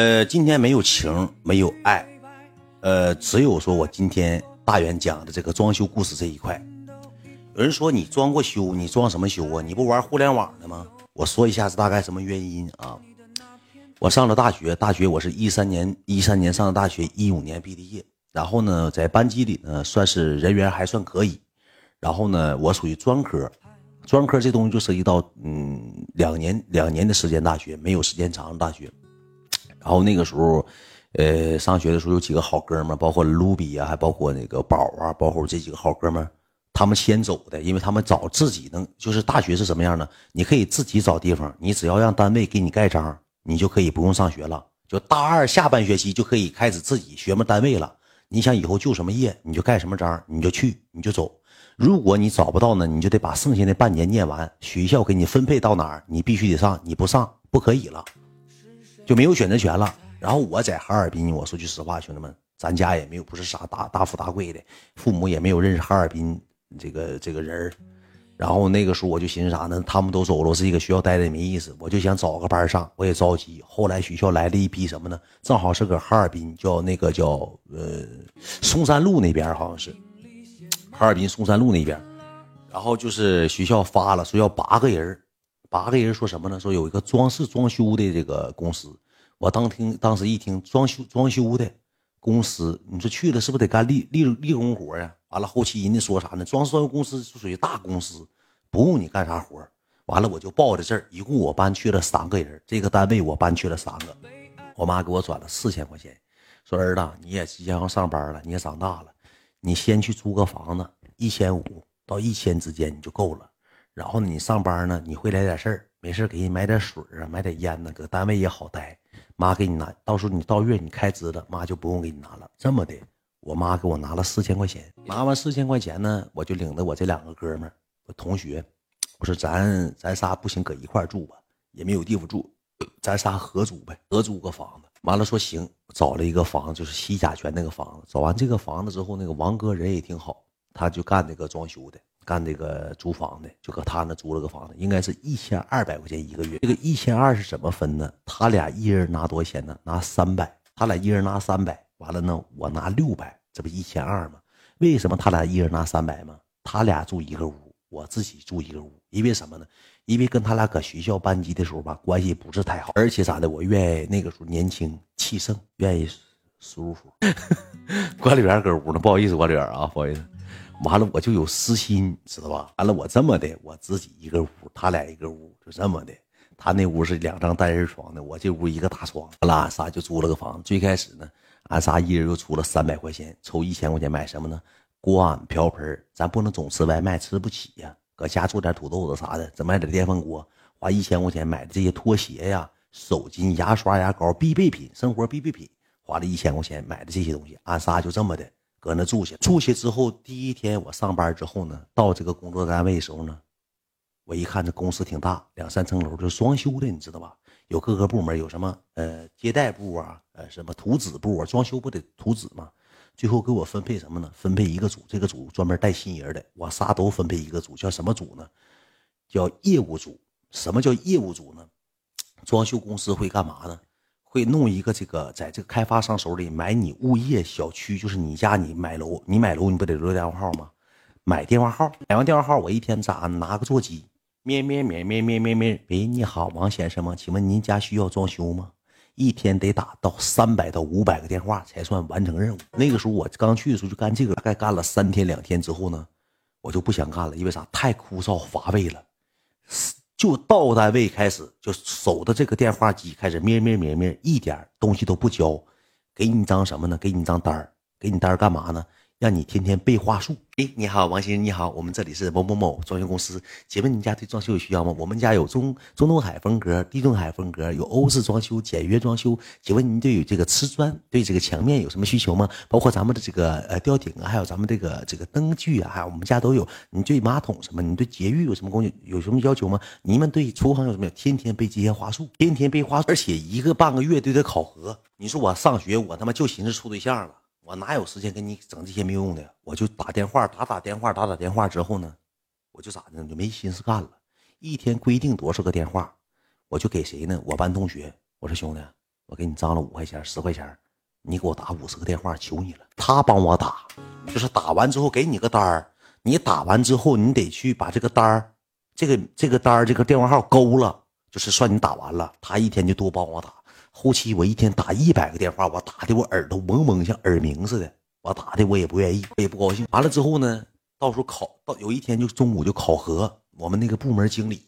呃，今天没有情，没有爱，呃，只有说我今天大元讲的这个装修故事这一块。有人说你装过修，你装什么修啊？你不玩互联网的吗？我说一下是大概什么原因啊？我上了大学，大学我是一三年一三年上的大学，一五年毕的业。然后呢，在班级里呢，算是人缘还算可以。然后呢，我属于专科，专科这东西就涉及到嗯两年两年的时间大学，没有时间长的大学。然后那个时候，呃，上学的时候有几个好哥们，包括卢比啊，还包括那个宝啊，包括这几个好哥们，他们先走的，因为他们找自己能，就是大学是什么样的，你可以自己找地方，你只要让单位给你盖章。你就可以不用上学了，就大二下半学期就可以开始自己学么单位了。你想以后就什么业，你就盖什么章，你就去，你就走。如果你找不到呢，你就得把剩下的半年念完。学校给你分配到哪儿，你必须得上，你不上不可以了，就没有选择权了。然后我在哈尔滨，我说句实话，兄弟们，咱家也没有不是啥大大富大贵的，父母也没有认识哈尔滨这个这个人儿。然后那个时候我就寻思啥呢？他们都走了，我自己搁学校待着也没意思，我就想找个班上，我也着急。后来学校来了一批什么呢？正好是搁哈尔滨，叫那个叫呃松山路那边，好像是哈尔滨松山路那边。然后就是学校发了，说要八个人八个人说什么呢？说有一个装饰装修的这个公司。我当听当时一听装修装修的公司，你说去了是不是得干力力力工活呀？完了，后期人家说啥呢？装装修公司是属于大公司，不用你干啥活完了，我就报的这儿，一共我搬去了三个人，这个单位我搬去了三个。我妈给我转了四千块钱，说儿子，你也即将要上班了，你也长大了，你先去租个房子，一千五到一千之间你就够了。然后，你上班呢，你会来点事儿，没事给你买点水啊，买点烟呢，搁单位也好待。妈给你拿，到时候你到月你开支了，妈就不用给你拿了。这么的。我妈给我拿了四千块钱，拿完四千块钱呢，我就领着我这两个哥们儿，我同学，我说咱咱仨不行，搁一块住吧，也没有地方住，咱仨合租呗，合租个房子。完了说行，找了一个房子，就是西甲泉那个房子。找完这个房子之后，那个王哥人也挺好，他就干那个装修的，干这个租房的，就搁他那租了个房子，应该是一千二百块钱一个月。这个一千二是怎么分呢？他俩一人拿多少钱呢？拿三百，他俩一人拿三百。完了呢，我拿六百，这不一千二吗？为什么他俩一人拿三百吗？他俩住一个屋，我自己住一个屋，因为什么呢？因为跟他俩搁学校班级的时候吧，关系不是太好，而且咋的？我愿意那个时候年轻气盛，愿意舒服。管理员搁屋呢，不好意思，管理员啊，不好意思。完了我就有私心，知道吧？完了我这么的，我自己一个屋，他俩一个屋，就这么的。他那屋是两张单人床的，我这屋一个大床，完了俺仨就租了个房子。最开始呢。俺仨一人又出了三百块钱，凑一千块钱买什么呢？锅碗瓢盆咱不能总吃外卖，吃不起呀。搁家做点土豆子啥的，再买点电饭锅，花一千块钱买的这些拖鞋呀、手巾、牙刷、牙膏必备品，生活必备品，花了一千块钱买的这些东西。俺仨就这么的搁那住下。住下之后，第一天我上班之后呢，到这个工作单位的时候呢，我一看这公司挺大，两三层楼，就装修的，你知道吧？有各个部门，有什么呃接待部啊，呃什么图纸部啊，装修不得图纸吗？最后给我分配什么呢？分配一个组，这个组专门带新人的，我仨都分配一个组，叫什么组呢？叫业务组。什么叫业务组呢？装修公司会干嘛呢？会弄一个这个，在这个开发商手里买你物业小区，就是你家你买楼，你买楼你不得留电话号吗？买电话号，买完电话号，我一天咋拿个座机。咩咩咩咩咩咩咩，喂，你好，王先生吗？请问您家需要装修吗？一天得打到三百到五百个电话才算完成任务。那个时候我刚去的时候就干这个，大概干了三天两天之后呢，我就不想干了，因为啥？太枯燥乏味了。就到单位开始就守着这个电话机开始咩咩咩咩，一点东西都不交，给你一张什么呢？给你一张单，给你单干嘛呢？让你天天背话术。哎，你好，王先生，你好，我们这里是某某某装修公司，请问你家对装修有需要吗？我们家有中中东海风格、地中海风格，有欧式装修、简约装修。请问您对于这个瓷砖、对这个墙面有什么需求吗？包括咱们的这个呃吊顶啊，还有咱们这个这个灯具啊，还有我们家都有。你对马桶什么？你对洁浴有什么工具？有什么要求吗？你们对厨房有什么？天天背这些话术，天天背话，而且一个半个月都得考核。你说我上学，我他妈就寻思处对象了。我哪有时间跟你整这些没用的？我就打电话，打打电话，打打电话之后呢，我就咋的呢？就没心思干了。一天规定多少个电话，我就给谁呢？我班同学，我说兄弟，我给你张了五块钱、十块钱，你给我打五十个电话，求你了。他帮我打，就是打完之后给你个单儿，你打完之后你得去把这个单儿，这个这个单儿这个电话号勾了，就是算你打完了。他一天就多帮我打，后期我一天打一百个电话，我打的我耳朵嗡嗡像耳鸣似的，我打的我也不愿意，我也不高兴。完了之后呢，到时候考到有一天就中午就考核，我们那个部门经理，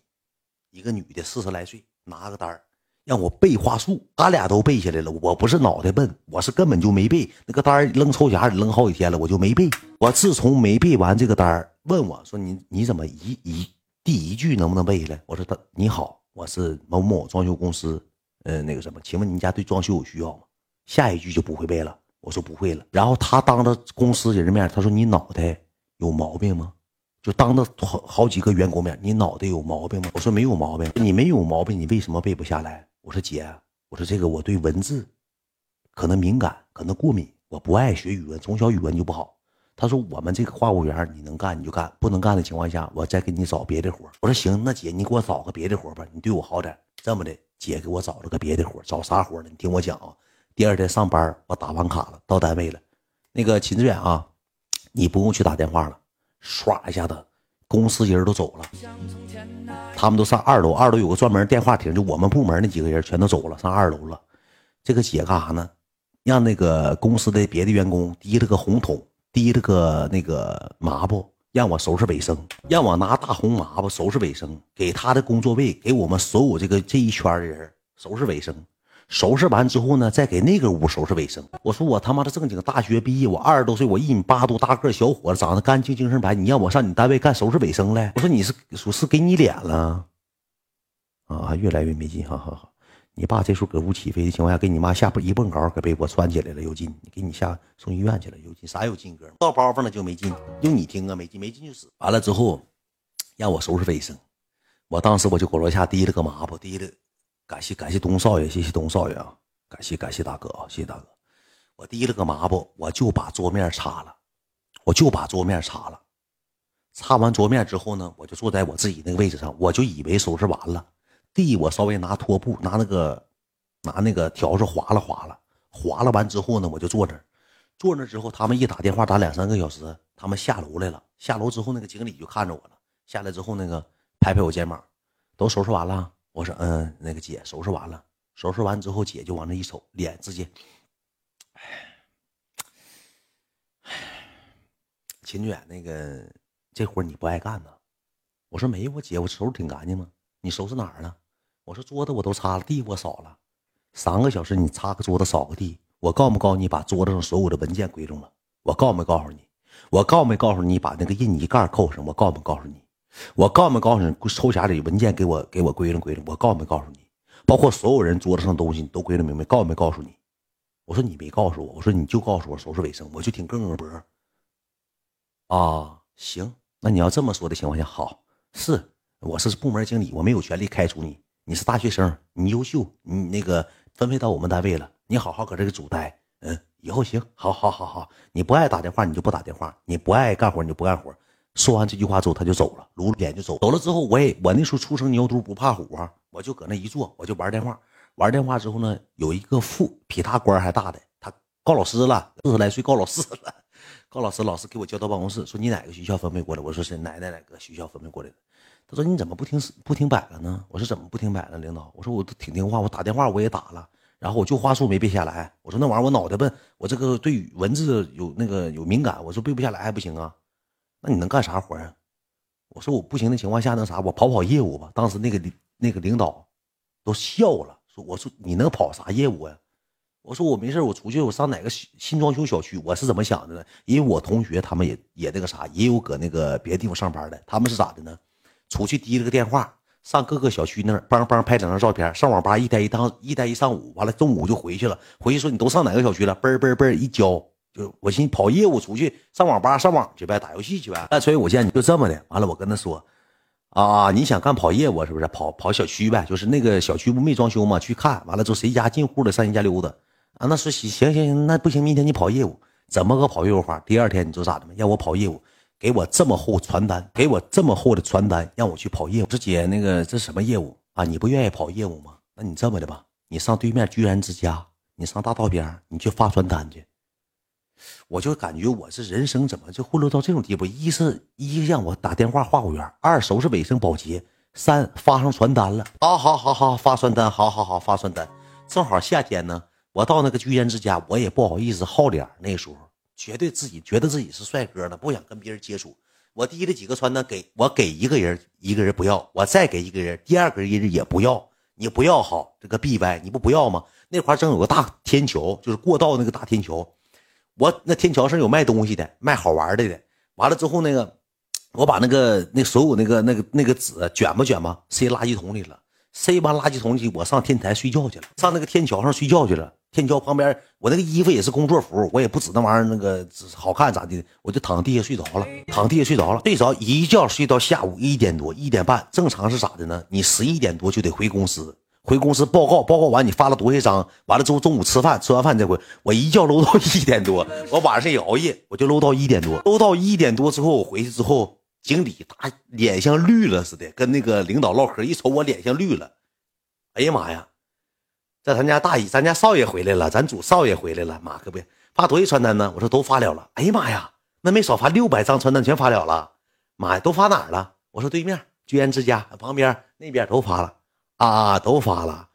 一个女的四十来岁，拿个单儿。让我背话术，他俩都背下来了。我不是脑袋笨，我是根本就没背那个单扔抽匣里扔好几天了，我就没背。我自从没背完这个单问我说你你怎么一一第一句能不能背下来？我说他你好，我是某某装修公司，呃，那个什么，请问您家对装修有需要吗？下一句就不会背了。我说不会了。然后他当着公司人的面，他说你脑袋有毛病吗？就当着好好几个员工面，你脑袋有毛病吗？我说没有毛病。你没有毛病，你为什么背不下来？我说姐，我说这个我对文字可能敏感，可能过敏，我不爱学语文，从小语文就不好。他说我们这个话务员你能干你就干，不能干的情况下，我再给你找别的活。我说行，那姐你给我找个别的活吧，你对我好点。这么的，姐给我找了个别的活，找啥活呢？你听我讲啊。第二天上班，我打完卡了，到单位了，那个秦志远啊，你不用去打电话了，唰一下子。公司人都走了，他们都上二楼，二楼有个专门电话亭，就我们部门那几个人全都走了，上二楼了。这个姐干啥呢？让那个公司的别的员工提了个红桶，提了个那个抹布，让我收拾卫生，让我拿大红抹布收拾卫生，给他的工作位，给我们所有这个这一圈的人收拾卫生。收拾完之后呢，再给那个屋收拾卫生。我说我他妈的正经大学毕业，我二十多岁，我一米八多大个小伙子，长得干净精神白，你让我上你单位干收拾卫生来？我说你是说是给你脸了啊？越来越没劲，好好好。你爸这时候搁屋起飞的情况下，给你妈下一蹦高，搁被窝穿起来了，有劲。你给你下送医院去了，有劲啥有劲哥？到包袱了就没劲，就你听啊，没劲没劲就死。完了之后，让我收拾卫生，我当时我就搁楼下提了个抹布，提了。感谢感谢东少爷，谢谢东少爷啊！感谢感谢大哥啊，谢谢大哥。我提了个抹布，我就把桌面擦了，我就把桌面擦了。擦完桌面之后呢，我就坐在我自己那个位置上，我就以为收拾完了。地我稍微拿拖布，拿那个拿那个笤帚划了划了，划了完之后呢，我就坐那儿。坐那之后，他们一打电话打两三个小时，他们下楼来了。下楼之后，那个经理就看着我了。下来之后，那个拍拍我肩膀，都收拾完了。我说嗯，那个姐收拾完了，收拾完之后，姐就往那一瞅，脸直接，哎秦远那个这活你不爱干呢？我说没有，我姐我收拾挺干净吗？你收拾哪儿了？我说桌子我都擦了，地我扫了，三个小时你擦个桌子扫个地，我告没告诉你把桌子上所有的文件归拢了？我告没告诉你？我告没告诉你把那个印泥盖扣上？我告没告诉你？我告没告诉你，抽匣里文件给我给我归拢归拢。我告没告诉你，包括所有人桌子上东西你都归拢明白。告没告诉你？我说你没告诉我。我说你就告诉我收拾卫生，我就挺更更脖。啊，行，那你要这么说的情况下，好，是我是部门经理，我没有权利开除你。你是大学生，你优秀，你那个分配到我们单位了，你好好搁这个组待。嗯，以后行，好好好好，你不爱打电话你就不打电话，你不爱干活你就不干活。说完这句话之后，他就走了，撸着脸就走。走了之后，我也我那时候初生牛犊不怕虎啊，我就搁那一坐，我就玩电话。玩电话之后呢，有一个副比他官还大的，他告老师了，四十来岁告老师了。告老师，老师给我叫到办公室，说你哪个学校分配过来？我说是哪哪哪个学校分配过来的。他说你怎么不听不听摆了呢？我说怎么不听摆了，领导？我说我都挺听话，我打电话我也打了，然后我就话术没背下来。我说那玩意儿我脑袋笨，我这个对文字有那个有敏感，我说背不下来还不行啊。那你能干啥活啊？我说我不行的情况下，那啥，我跑跑业务吧。当时那个那个领导都笑了，说：“我说你能跑啥业务啊？”我说：“我没事，我出去，我上哪个新装修小区？我是怎么想的呢？因为我同学他们也也那个啥，也有搁那个别的地方上班的。他们是咋的呢？出去提了个电话，上各个小区那儿，帮帮拍两张照片，上网吧一待一趟，一待一上午，完了中午就回去了。回去说你都上哪个小区了？嘣嘣嘣一交。就我寻思跑业务出去上网吧上网去呗，打游戏去呗。那所以我见你就这么的，完了我跟他说，啊，你想干跑业务是不是？跑跑小区呗，就是那个小区不没装修吗？去看完了之后谁家进户了上人家溜达啊？那说行行行行，那不行，明天你跑业务，怎么个跑业务法？第二天你知道咋的吗？让我跑业务，给我这么厚传单，给我这么厚的传单，让我去跑业务。这姐那个这什么业务啊？你不愿意跑业务吗？那你这么的吧。你上对面居然之家，你上大道边你去发传单去。我就感觉我这人生怎么就混乱到这种地步？一是一让我打电话话务员，二收拾卫生保洁，三发上传单了。好好好好发传单，好好好发传单。正好夏天呢，我到那个居然之家，我也不好意思好脸。那时候绝对自己觉得自己是帅哥呢，不想跟别人接触。我递了几个传单给我给一个人，一个人不要，我再给一个人，第二个人也不要。你不要好这个 B 歪你不不要吗？那块正有个大天桥，就是过道那个大天桥。我那天桥上有卖东西的，卖好玩的的。完了之后，那个我把那个那所有那个那个那个纸卷吧卷吧，塞垃圾桶里了。塞完垃圾桶里，我上天台睡觉去了，上那个天桥上睡觉去了。天桥旁边，我那个衣服也是工作服，我也不指那玩意儿那个好看咋的，我就躺地下睡着了，躺地下睡着了，睡着一觉睡到下午一点多一点半。正常是咋的呢？你十一点多就得回公司。回公司报告，报告完你发了多少张？完了之后中午吃饭，吃完饭这回我一觉搂到一点多，我晚上也熬夜，我就搂到一点多，搂到一点多之后我回去之后，经理大脸像绿了似的，跟那个领导唠嗑，一瞅我脸像绿了，哎呀妈呀，在咱家大姨，咱家少爷回来了，咱主少爷回来了，妈可不发多少传单呢？我说都发了了，哎呀妈呀，那没少发六百张传单全发了了，妈呀，都发哪儿了？我说对面居然之家旁边那边都发了。啊，都发了，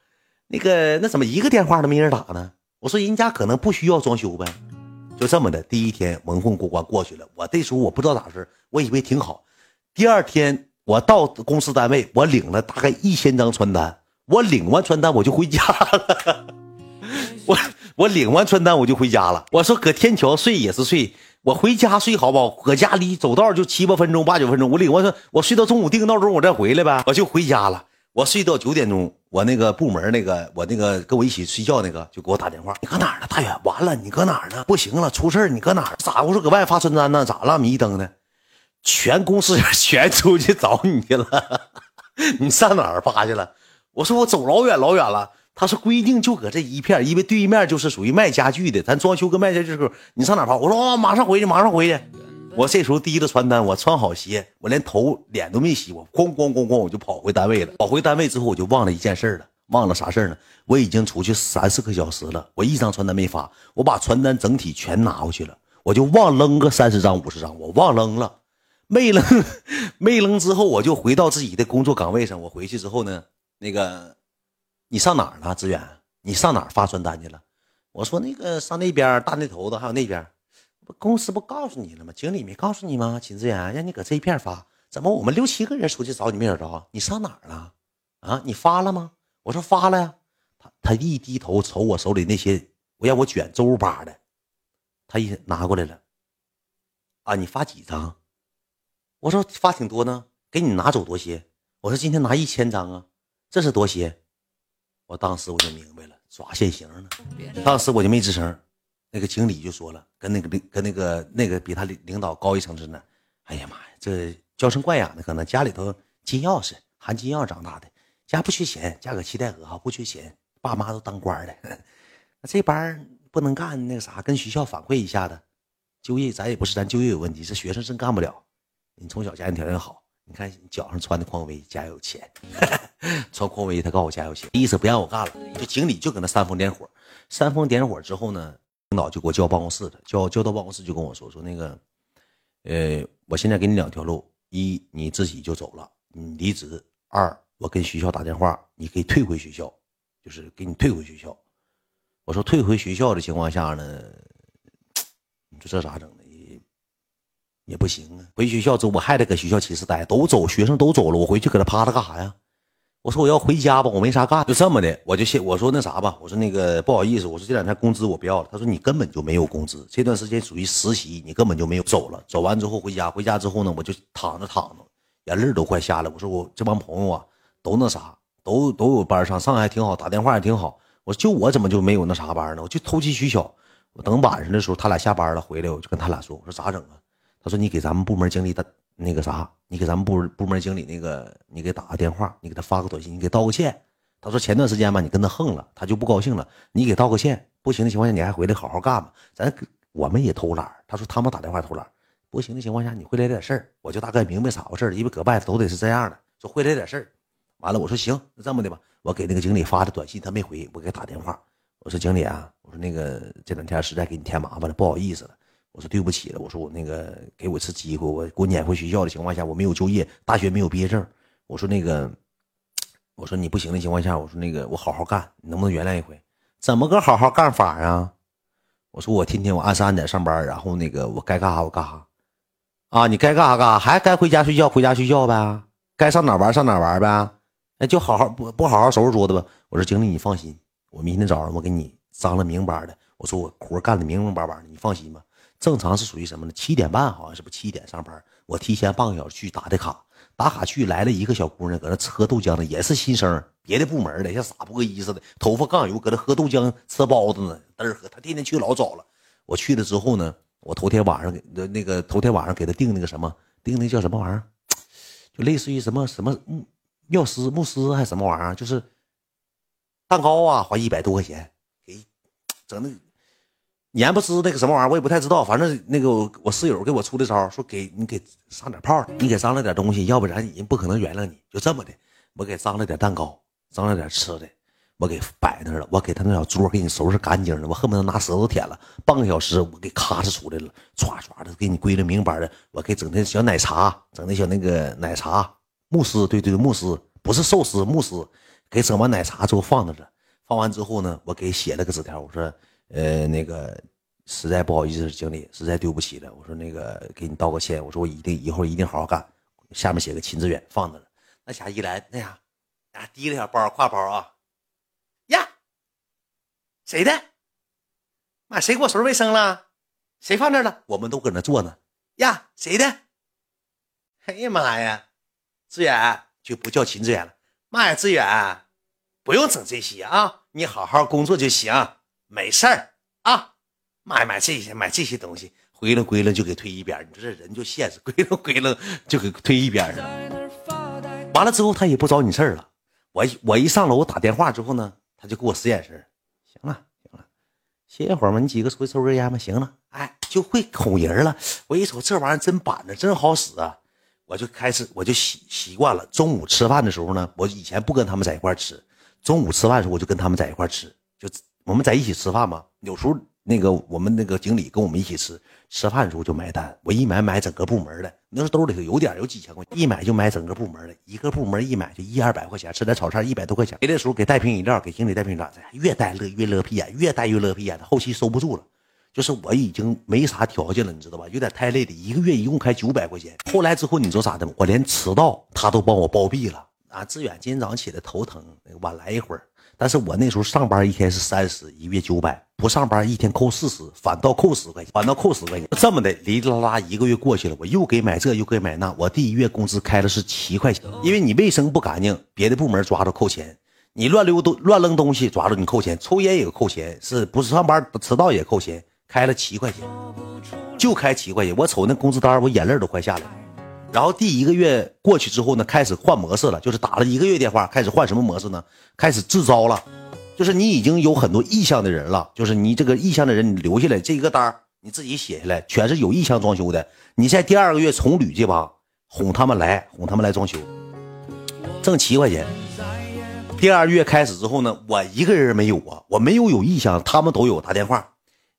那个那怎么一个电话都没人打呢？我说人家可能不需要装修呗，就这么的。第一天蒙混过关过去了，我这时候我不知道咋回事我以为挺好。第二天我到公司单位，我领了大概一千张传单，我领完传单我就回家了。我我领完传单我就回家了。我说搁天桥睡也是睡，我回家睡好不好？搁家离走道就七八分钟八九分钟。我领完说，我睡到中午定个闹钟，我再回来呗，我就回家了。我睡到九点钟，我那个部门那个，我那个跟我一起睡觉那个就给我打电话，你搁哪儿呢？大远，完了，你搁哪儿呢？不行了，出事儿，你搁哪儿？咋？我说搁外发传单呢，咋了？迷瞪的，全公司人全出去找你去了，你上哪儿发去了？我说我走老远老远了。他说规定就搁这一片，因为对面就是属于卖家具的，咱装修跟卖家具时候，你上哪儿发？我说哦，马上回去，马上回去。我这时候提着传单，我穿好鞋，我连头脸都没洗，我咣咣咣咣，我就跑回单位了。跑回单位之后，我就忘了一件事了，忘了啥事呢？我已经出去三四个小时了，我一张传单没发，我把传单整体全拿回去了，我就忘扔个三十张五十张，我忘扔了，没扔，没扔之后，我就回到自己的工作岗位上。我回去之后呢，那个，你上哪儿了，志远？你上哪儿发传单去了？我说那个上那边大那头子，还有那边。公司不告诉你了吗？经理没告诉你吗？秦志远让你搁这一片发，怎么我们六七个人出去找你没找着？你上哪儿了？啊，你发了吗？我说发了呀。他他一低头瞅我手里那些，我让我卷周巴的，他一拿过来了。啊，你发几张？我说发挺多呢，给你拿走多些。我说今天拿一千张啊，这是多些。我当时我就明白了，耍现行呢。当时我就没吱声。那个经理就说了，跟那个领跟那个那个比他领领导高一层次呢。哎呀妈呀，这娇生惯养的，可能家里头金钥匙含金钥匙长大的，家不缺钱，家搁七代河哈不缺钱，爸妈都当官的。那这班不能干，那个啥，跟学校反馈一下子，就业咱也不是咱就业有问题，这学生真干不了。你从小家庭条件好，你看你脚上穿的匡威，家有钱，穿匡威他告诉我家有钱，意思不让我干了。就经理就搁那煽风点火，煽风点火之后呢？领导就给我叫办公室了，叫叫到办公室就跟我说说那个，呃，我现在给你两条路：一，你自己就走了，你离职；二，我跟学校打电话，你可以退回学校，就是给你退回学校。我说退回学校的情况下呢，你说这咋整呢？也不行啊。回学校之后我还得搁学校寝室待，都走，学生都走了，我回去搁那趴着干啥呀？我说我要回家吧，我没啥干，就这么的，我就先我说那啥吧，我说那个不好意思，我说这两天工资我不要了。他说你根本就没有工资，这段时间属于实习，你根本就没有走了。走完之后回家，回家之后呢，我就躺着躺着，眼泪都快下来。我说我这帮朋友啊，都那啥，都都有班上，上还挺好，打电话也挺好。我说就我怎么就没有那啥班呢？我就投机取巧。我等晚上的时候，他俩下班了回来，我就跟他俩说，我说咋整啊？他说你给咱们部门经理打。那个啥，你给咱们部部门经理那个，你给打个电话，你给他发个短信，你给道个歉。他说前段时间吧，你跟他横了，他就不高兴了。你给道个歉，不行的情况下，你还回来好好干吧。咱我们也偷懒。他说他们打电话偷懒，不行的情况下，你会来点事儿，我就大概明白啥回事了因为搁外头都得是这样的，说会来点事儿。完了，我说行，那这么的吧，我给那个经理发的短信，他没回，我给他打电话，我说经理啊，我说那个这两天实在给你添麻烦了，不好意思了，我说对不起了，我说我那个给我一次机会，我给我撵回学校的情况下，我没有就业，大学没有毕业证，我说那个，我说你不行的情况下，我说那个我好好干，你能不能原谅一回？怎么个好好干法啊？我说我天天我按时按点上班，然后那个我该干啥我干啥，啊，你该干啥干啥，还该回家睡觉回家睡觉呗，该上哪玩上哪玩呗。那就好好不不好好收拾桌子吧。我说经理，你放心，我明天早上我给你张了明白的。我说我活干的明明白白的，你放心吧。正常是属于什么呢？七点半好像是不七点上班，我提前半个小时去打的卡，打卡去来了一个小姑娘，搁那喝豆浆呢，也是新生，别的部门的，像傻波一似的，头发杠油，搁那喝豆浆吃包子呢，嘚喝。她天天去老早了。我去了之后呢，我头天晚上给那个头天晚上给她订那个什么，订那叫什么玩意儿，就类似于什么什么。妙思慕斯还是什么玩意儿？就是蛋糕啊，花一百多块钱给整那年不知那个什么玩意儿，我也不太知道。反正那个我室友给我出的招，说给你给上点炮，你给张了点东西，要不然人不可能原谅你。就这么的，我给张了点蛋糕，张了点吃的，我给摆那了。我给他那小桌给你收拾干净了，我恨不得拿舌头舔了。半个小时，我给咔哧出来了，唰唰的给你归了明白的。我给整那小奶茶，整那小那个奶茶。慕斯，对对，慕斯不是寿司，慕斯给整完奶茶之后放那了，放完之后呢，我给写了个纸条，我说，呃，那个实在不好意思，经理，实在对不起了，我说那个给你道个歉，我说我一定以后一定好好干，下面写个秦志远放那了，那家一来，那啥，啊，提了小包挎包啊，呀，谁的？妈，谁给我收拾卫生了？谁放那了？我们都搁那坐呢，呀，谁的？哎呀妈呀！志远就不叫秦志远了，妈呀，志远，不用整这些啊，你好好工作就行，没事儿啊。买，买这些买这些东西，归了归了就给推一边。你说这人就现实，归了归了就给推一边了。完了之后他也不找你事儿了。我我一上楼打电话之后呢，他就给我使眼神。行了行了，歇一会儿嘛，你几个出去抽根烟吧。行了，哎，就会哄人了。我一瞅这玩意儿真板着，真好使啊。我就开始，我就习习惯了。中午吃饭的时候呢，我以前不跟他们在一块吃。中午吃饭的时候，我就跟他们在一块吃，就我们在一起吃饭嘛。有时候那个我们那个经理跟我们一起吃，吃饭的时候就买单。我一买买整个部门的，那时候兜里头有点，有几千块钱，一买就买整个部门的，一个部门一买就一二百块钱，吃点炒菜一百多块钱。别的时候给带瓶饮料，给经理带瓶饮料，越带乐越乐屁眼，越带越乐屁眼，后期收不住了。就是我已经没啥条件了，你知道吧？有点太累了，一个月一共开九百块钱。后来之后，你知道咋的吗？我连迟到他都帮我包庇了。啊，志远今天早上起来头疼，晚来一会儿。但是我那时候上班一天是三十，一月九百；不上班一天扣四十，反倒扣十块钱，反倒扣十块钱。这么的，哩哩啦啦一个月过去了，我又给买这又给买那。我第一月工资开的是七块钱，因为你卫生不干净，别的部门抓着扣钱；你乱溜东乱扔东西，抓着你扣钱；抽烟也扣钱，是不是上班迟到也扣钱？开了七块钱，就开七块钱。我瞅那工资单，我眼泪都快下来了。然后第一个月过去之后呢，开始换模式了，就是打了一个月电话，开始换什么模式呢？开始自招了，就是你已经有很多意向的人了，就是你这个意向的人，你留下来这一个单你自己写下来，全是有意向装修的。你在第二个月重捋这帮，哄他们来，哄他们来装修，挣七块钱。第二月开始之后呢，我一个人没有啊，我没有有意向，他们都有打电话。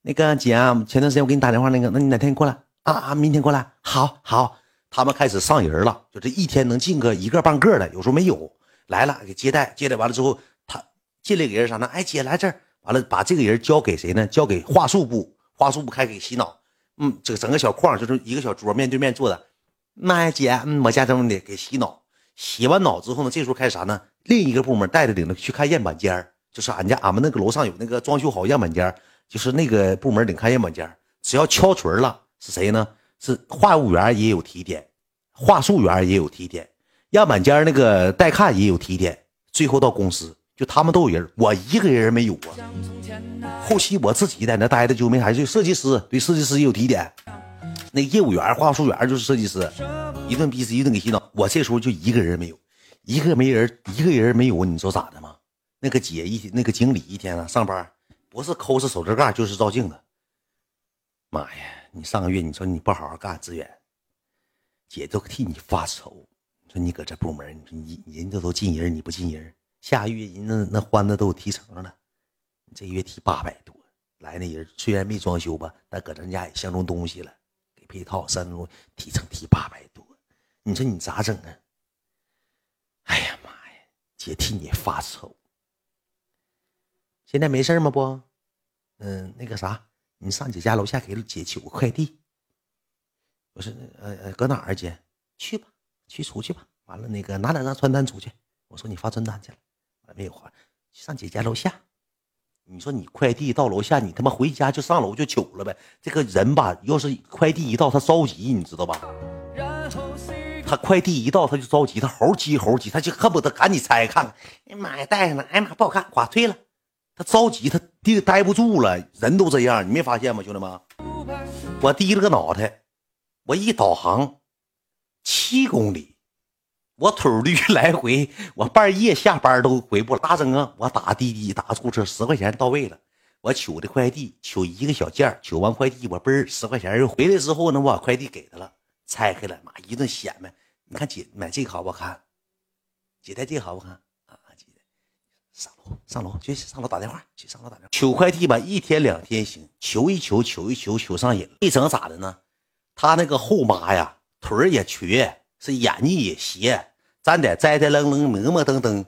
那个姐啊，前段时间我给你打电话，那个，那你哪天过来啊啊？明天过来，好好。他们开始上人了，就这一天能进个一个半个的，有时候没有来了给接待，接待完了之后，他进来个人啥呢？哎，姐来这儿，完了把这个人交给谁呢？交给话术部，话术部开始给洗脑。嗯，这个整个小框就是一个小桌，面对面坐的。那，姐，嗯，我家这么的给洗脑，洗完脑之后呢，这时候开始啥呢？另一个部门带着领着去看样板间就是俺家俺们那个楼上有那个装修好样板间就是那个部门领看样板间只要敲锤了，是谁呢？是话务员也有提点，话术员也有提点，样板间那个带看也有提点，最后到公司就他们都有人，我一个人没有啊。后期我自己在那待的就没啥，就设计师对设计师也有提点，那业务员、话术员就是设计师，一顿逼死，一顿给洗脑。我这时候就一个人没有，一个没人，一个人没有，你说咋的吗？那个姐一，那个经理一天啊上班。不是抠是手指盖，就是照镜子。妈呀！你上个月你说你不好好干，志远，姐都替你发愁。你说你搁这部门，你说你人家都进人，你不进人，下个月人那那欢子都有提成了，你这月提八百多，来那人虽然没装修吧，但搁咱家也相中东西了，给配套三中提成提八百多，你说你咋整啊？哎呀妈呀，姐替你发愁。现在没事吗？不，嗯，那个啥，你上姐家楼下给姐取个快递。我说，呃呃，搁哪儿啊姐？去吧，去出去吧。完了，那个拿两张传单出去。我说你发传单去了，没有发，上姐家楼下。你说你快递到楼下，你他妈回家就上楼就取了呗。这个人吧，要是快递一到，他着急，你知道吧？他快递一到，他就着急，他猴急猴急，他就恨不得赶紧拆开看看。哎呀妈呀，带上了，哎呀妈不好看，垮退了。他着急，他地待不住了，人都这样，你没发现吗，兄弟们？我低了个脑袋，我一导航，七公里，我腿驴来回，我半夜下班都回不了。咋整啊？我打滴滴，打出租车，十块钱到位了。我取的快递，取一个小件取完快递，我嘣十块钱又回来之后呢，我把快递给他了，拆开了，妈一顿显摆。你看姐买这个好不好看？姐戴这个好不好看？上楼，上楼，去上楼打电话，去上楼打电话。取快递吧，一天两天行，求一求，求一求，求上瘾了。一整咋的呢？他那个后妈呀，腿儿也瘸，是眼睛也斜，站得栽栽愣愣，磨磨登登。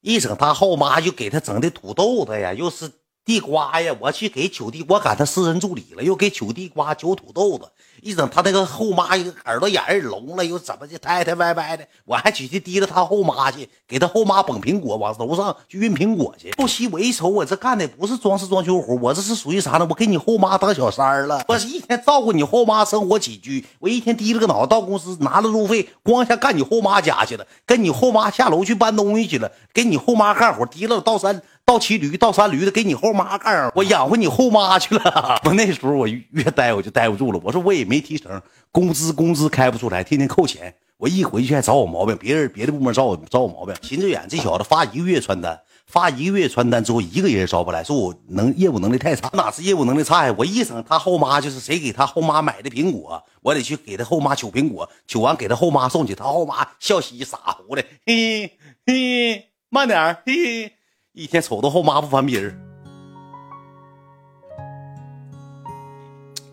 一整他后妈就给他整的土豆子呀，又是地瓜呀。我去给取地，我赶他私人助理了，又给取地瓜，取土豆子。一整他那个后妈耳朵眼儿聋了，又怎么的太太歪歪的，我还去去提着他后妈去，给他后妈捧苹果，往楼上去运苹果去。后期我一瞅，我这干的不是装饰装修活，我这是属于啥呢？我给你后妈当小三儿了，我是一天照顾你后妈生活起居，我一天低了个脑袋到公司拿了路费，光下干你后妈家去了，跟你后妈下楼去搬东西去了，给你后妈干活，提了到山倒骑驴倒三驴的给你后妈干，我养活你后妈去了。我那时候我越待我就待不住了，我说我也没提成，工资工资开不出来，天天扣钱。我一回去还找我毛病，别人别的部门找我找我毛病。秦志远这小子发一个月传单，发一个月传单之后，一个人招不来，说我能业务能力太差，哪是业务能力差呀？我一整他后妈就是谁给他后妈买的苹果，我得去给他后妈取苹果，取完给他后妈送去，他后妈笑嘻傻乎的，嘿嘿，慢点嘿，一天瞅着后妈不翻鼻儿。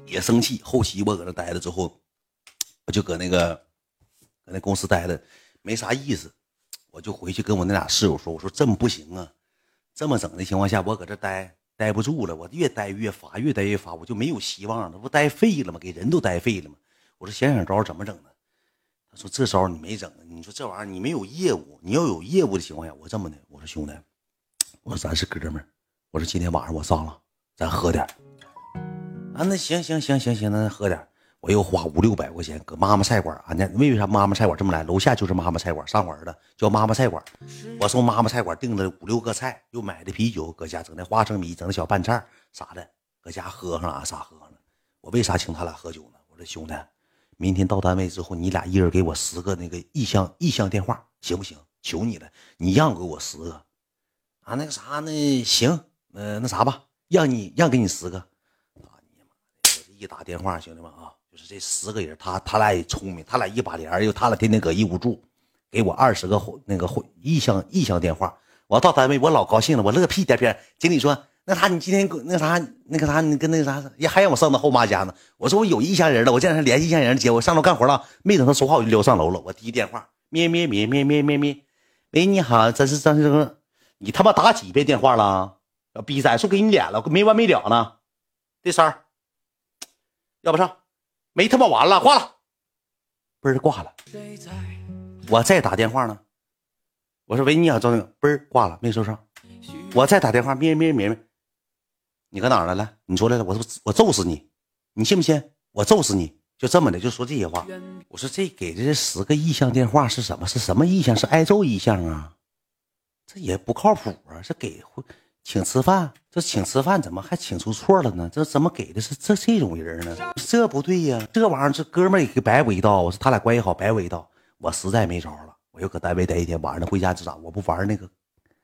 也生气，后期我搁那待着之后，我就搁那个搁那公司待着，没啥意思，我就回去跟我那俩室友说：“我说这么不行啊，这么整的情况下，我搁这待待不住了，我越待越发，越待越发，我就没有希望了，不待废了吗？给人都待废了吗？我说想想招怎么整呢？他说这招你没整，你说这玩意儿你没有业务，你要有业务的情况下，我这么的，我说兄弟，我说咱是哥们儿，我说今天晚上我上了，咱喝点。”啊，那行行行行行，那喝点我又花五六百块钱搁妈妈菜馆啊，那为啥妈妈菜馆这么来？楼下就是妈妈菜馆，上门的叫妈妈菜馆。我从妈妈菜馆订了五六个菜，又买的啤酒，搁家整的花生米，整的小拌菜啥的，搁家喝上了，啥喝上了。我为啥请他俩喝酒呢？我说兄弟，明天到单位之后，你俩一人给我十个那个意向意向电话，行不行？求你了，你让给我十个啊，那个啥那？行，呃，那啥吧，让你让给你十个。啊，你妈！我这一打电话，兄弟们啊，就是这十个人，他他俩也聪明，他俩一把帘又他俩天天搁一屋住，给我二十个那个意向意向电话。我到单位我老高兴了，我乐屁颠颠。经理说：“那啥，你今天那啥那个啥，你跟那个啥也还让我上他后妈家呢。”我说：“我有意向人了，我这两天联系意向人接我上楼干活了。”没等他说话，我就撩上楼了。我第一电话，咩咩咩咩咩咩咩，喂，你好，这是张先生，你他妈打几遍电话了？逼崽，说给你脸了，没完没了呢。这三儿。要不上，没他妈完了，挂了，嘣儿挂了。我再打电话呢，我说喂，你好，赵总，嘣儿挂了，没收上。我再打电话，咩咩咩咩，你搁哪儿来了？你出来了，我我揍死你，你信不信？我揍死你，就这么的，就说这些话。我说这给的这十个意向电话是什么？是什么意向？是挨揍意向啊？这也不靠谱啊！这给。请吃饭，这请吃饭怎么还请出错了呢？这怎么给的是这这种人呢？这不对呀，这玩意儿这哥们儿也白我一道。我说他俩关系好，白我一道。我实在没招了，我又搁单位待一天，晚上回家就咋？我不玩那个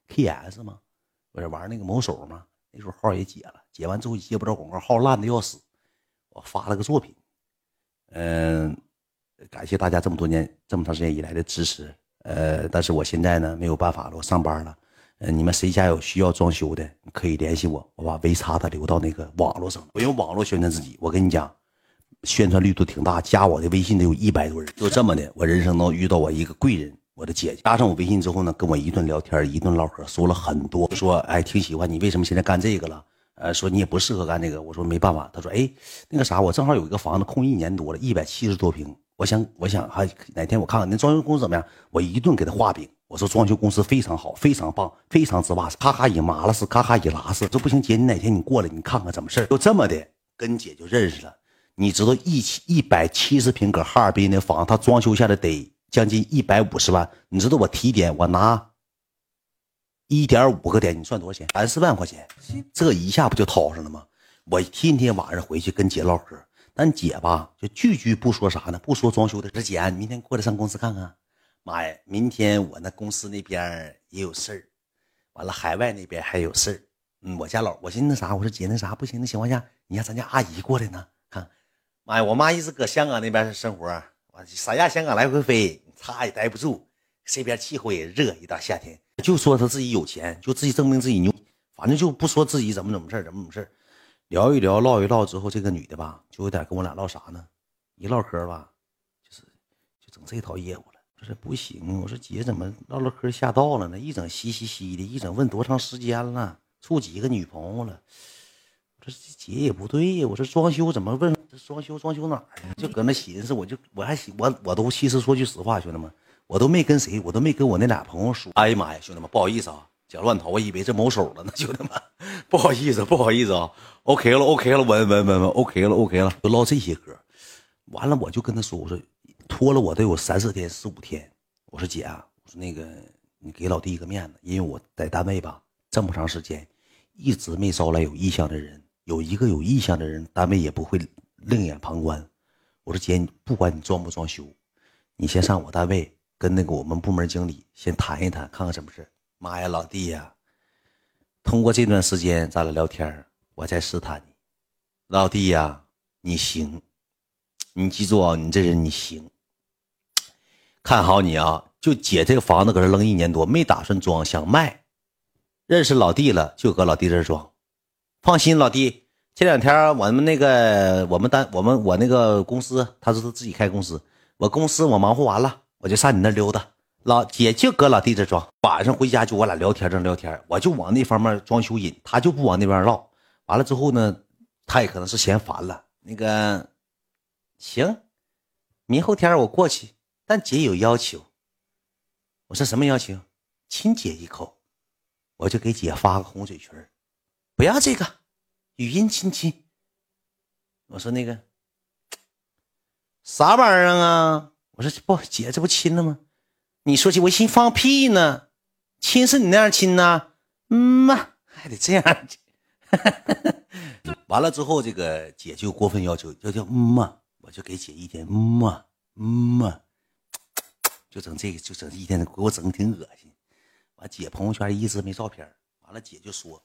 KS 吗？不是玩那个某手吗？那时候号也解了，解完之后接不着广告，号烂的要死。我发了个作品，嗯，感谢大家这么多年这么长时间以来的支持。呃，但是我现在呢没有办法了，我上班了。嗯，你们谁家有需要装修的，可以联系我，我把微叉他留到那个网络上，我用网络宣传自己。我跟你讲，宣传力度挺大，加我的微信得有一百多人。就这么的，我人生中遇到我一个贵人，我的姐姐，加上我微信之后呢，跟我一顿聊天，一顿唠嗑，说了很多，说哎挺喜欢你，为什么现在干这个了？呃，说你也不适合干这个。我说没办法。他说哎，那个啥，我正好有一个房子空一年多了，一百七十多平，我想我想还哪天我看看那装修公司怎么样，我一顿给他画饼。我说装修公司非常好，非常棒，非常之哇，咔咔一麻了是，咔咔一拉是。这不行，姐，你哪天你过来，你看看怎么事就这么的，跟姐就认识了。你知道一七一百七十平搁哈尔滨那房，他装修下来得将近一百五十万。你知道我提点，我拿一点五个点，你算多少钱？三四万块钱，这一下不就掏上了吗？我天天晚上回去跟姐唠嗑，但姐吧就句句不说啥呢？不说装修的。这姐，你明天过来上公司看看。妈呀！明天我那公司那边也有事儿，完了海外那边还有事儿。嗯，我家老我寻思那啥，我说姐那啥不行的情况下，你让咱家阿姨过来呢？看，妈呀！我妈一直搁香港那边生活，我三亚香港来回飞，她也待不住。这边气候也热，一到夏天就说她自己有钱，就自己证明自己牛，反正就不说自己怎么怎么事怎么怎么事聊一聊，唠一唠之后，这个女的吧，就有点跟我俩唠啥呢？一唠嗑吧，就是就整这套业务了。我说不行，我说姐怎么唠唠嗑吓到了呢？一整嘻嘻嘻的，一整问多长时间了，处几个女朋友了？我说姐也不对呀，我说装修怎么问？这装修装修哪儿呀？就搁那寻思，我就我还寻我我都其实说句实话，兄弟们，我都没跟谁，我都没跟我那俩朋友说。哎呀妈呀，兄弟们，不好意思啊，别乱头，我以为这某手了呢，兄弟们，不好意思，不好意思啊。OK 了，OK 了，稳稳稳稳，OK 了，OK 了，就唠这些嗑。完了，我就跟他说，我说。拖了我得有三四天、四五天。我说姐啊，我说那个你给老弟一个面子，因为我在单位吧这么长时间，一直没招来有意向的人。有一个有意向的人，单位也不会另眼旁观。我说姐，不管你装不装修，你先上我单位跟那个我们部门经理先谈一谈，看看什么事妈呀，老弟呀，通过这段时间咱俩聊天，我在试探你，老弟呀，你行，你记住啊，你这人你行。看好你啊！就姐这个房子搁这扔一年多，没打算装，想卖。认识老弟了，就搁老弟这装。放心，老弟，这两天我们那个我们单我们我那个公司，他是自己开公司，我公司我忙活完了，我就上你那溜达。老姐就搁老弟这装，晚上回家就我俩聊天正聊天，我就往那方面装修引，他就不往那边绕。完了之后呢，他也可能是嫌烦了。那个行，明后天我过去。但姐有要求，我说什么要求？亲姐一口，我就给姐发个红嘴唇不要这个，语音亲亲。我说那个 啥玩意儿啊？我说不，姐这不亲了吗？你说起我心放屁呢，亲是你那样亲呐？嗯嘛，还得这样。完了之后，这个姐就过分要求，要叫嗯嘛，我就给姐一点嗯嘛嗯嘛。就整这个，就整一天，给我整的挺恶心。完，姐朋友圈一直没照片。完了，姐就说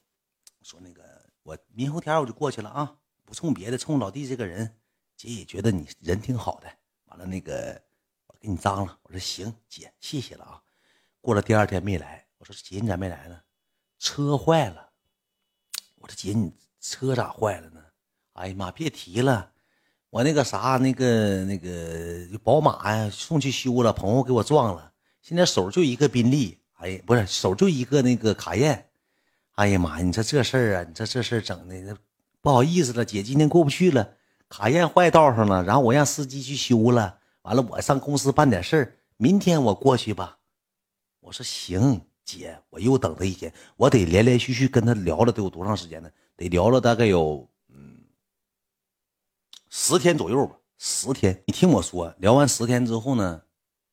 说那个，我明后天我就过去了啊，不冲别的，冲老弟这个人，姐也觉得你人挺好的。完了，那个给你脏了。我说行，姐谢谢了啊。过了第二天没来，我说姐你咋没来呢？车坏了。我说姐你车咋坏了呢？哎呀妈，别提了。我那个啥，那个那个宝马呀，送去修了，朋友给我撞了。现在手就一个宾利，哎，不是手就一个那个卡宴。哎呀妈，你说这事儿啊，你说这事儿整的不好意思了，姐今天过不去了，卡宴坏道上了，然后我让司机去修了。完了，我上公司办点事儿，明天我过去吧。我说行，姐，我又等他一天，我得连连续续跟他聊了，得有多长时间呢？得聊了大概有嗯。十天左右吧，十天。你听我说，聊完十天之后呢，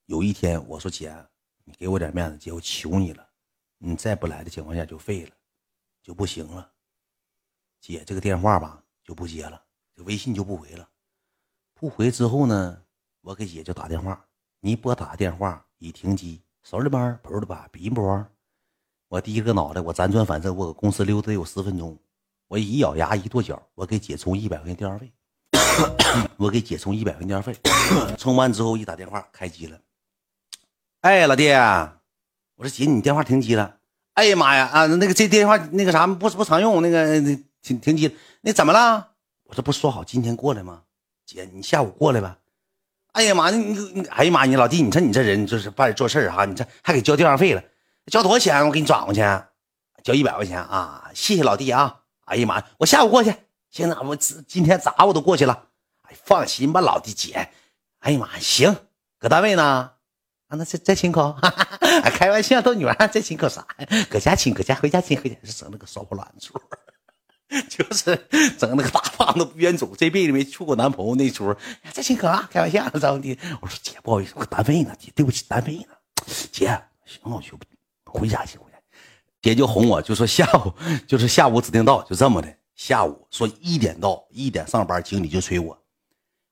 有一天我说姐，你给我点面子，姐，我求你了，你再不来的情况下就废了，就不行了。姐这个电话吧就不接了，这微信就不回了。不回之后呢，我给姐就打电话，你拨打电话已停机，手里边不的吧，笔不我低个脑袋，我辗转反侧，我搁公司溜达有十分钟，我一咬牙一跺脚，我给姐充一百块钱电话费。我给姐充一百块钱电话费，充完之后一打电话开机了。哎，老弟，我说姐，你电话停机了。哎呀妈呀啊，那个这电话那个啥不不常用，那个停停机，那怎么了？我这不说好今天过来吗？姐，你下午过来吧。哎呀妈，你你哎呀妈，你老弟，你说你这人就是办做事哈，你这还给交电话费了，交多少钱？我给你转过去，交一百块钱啊！谢谢老弟啊！哎呀妈，我下午过去。现在我今天咋我都过去了。哎，放心吧，老弟姐。哎呀妈，行，搁单位呢。啊，那再再亲口，开玩笑，逗你玩，再亲口啥呀？搁家亲，搁家回家亲，回家是整那个烧破卵出。就是整那个大胖子不愿走，这辈子没处过男朋友那出，这亲口啊，开玩笑，咋地？我说姐，不好意思，我单位呢，姐，对不起，单位呢。姐，行了，我去回家去，回家。姐就哄我，就说下午就是下午指定到，就这么的。下午说一点到，一点上班，经理就催我，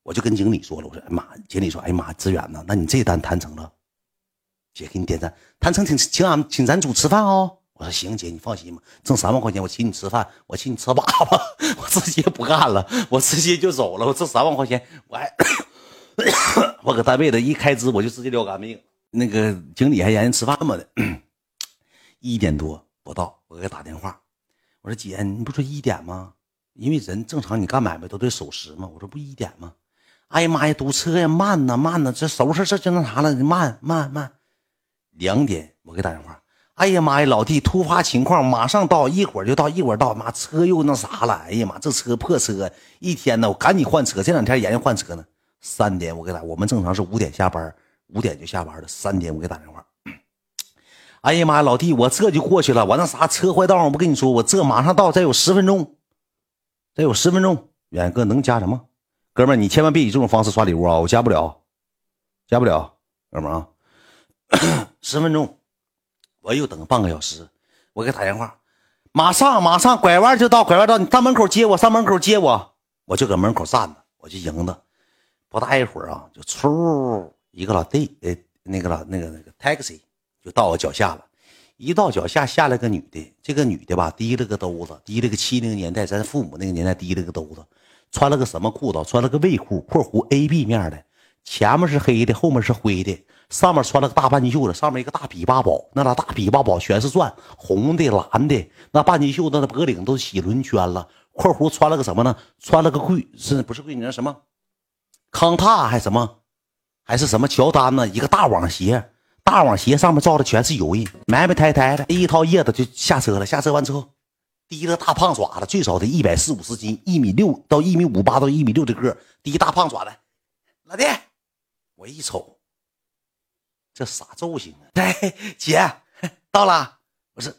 我就跟经理说了，我说哎妈，经理说哎妈，志远呢？那你这单谈成了？姐给你点赞，谈成请请俺请咱组吃饭哦。我说行，姐你放心吧，挣三万块钱我请你吃饭，我请你吃粑粑，我直接不干了，我直接就走了。我这三万块钱，我还我搁单位的一开支我就直接撂干命。那个经理还研究吃饭嘛的，一点多不到，我给他打电话，我说姐，你不说一点吗？因为人正常你干买卖都得守时嘛。我说不一点吗？哎呀妈呀，堵车呀，慢呐慢呐，这收拾这就那啥了，慢慢慢。两点我给打电话。哎呀妈呀，老弟，突发情况，马上到，一会儿就到，一会儿到。妈，车又那啥了？哎呀妈，这车破车，一天呢，我赶紧换车。这两天研究换车呢。三点我给打，我们正常是五点下班，五点就下班了。三点我给打电话。哎呀妈呀，老弟，我这就过去了。我那啥车坏道，我不跟你说，我这马上到，再有十分钟，再有十分钟。远哥能加什么？哥们，你千万别以这种方式刷礼物啊！我加不了，加不了，哥们啊，十分钟。我又等半个小时，我给他打电话，马上马上拐弯就到，拐弯到，你上门口接我，上门口接我，我就搁门口站着，我就迎着，不大一会儿啊，就出一个老弟，呃，那个老那个那个 taxi 就到我脚下了，一到脚下下来个女的，这个女的吧提了个兜子，提了个七零年代咱父母那个年代提了个兜子，穿了个什么裤子？穿了个卫裤（括弧 A B 面的），前面是黑的，后面是灰的。上面穿了个大半截袖子，上面一个大比巴宝，那俩大比巴宝全是钻，红的、蓝的，那半截袖子的脖领都洗轮圈了。括弧穿了个什么呢？穿了个贵是不是贵？你那什么康踏还什么？还是什么乔丹呢？一个大网鞋，大网鞋上面照的全是油印，埋埋汰汰的。一套叶子就下车了。下车完之后，提个大胖爪子，最少得一百四五十斤，一米六到一米五八到一米六的个，第一大胖爪子。老弟，我一瞅。这啥造型啊？哎，姐到了，我说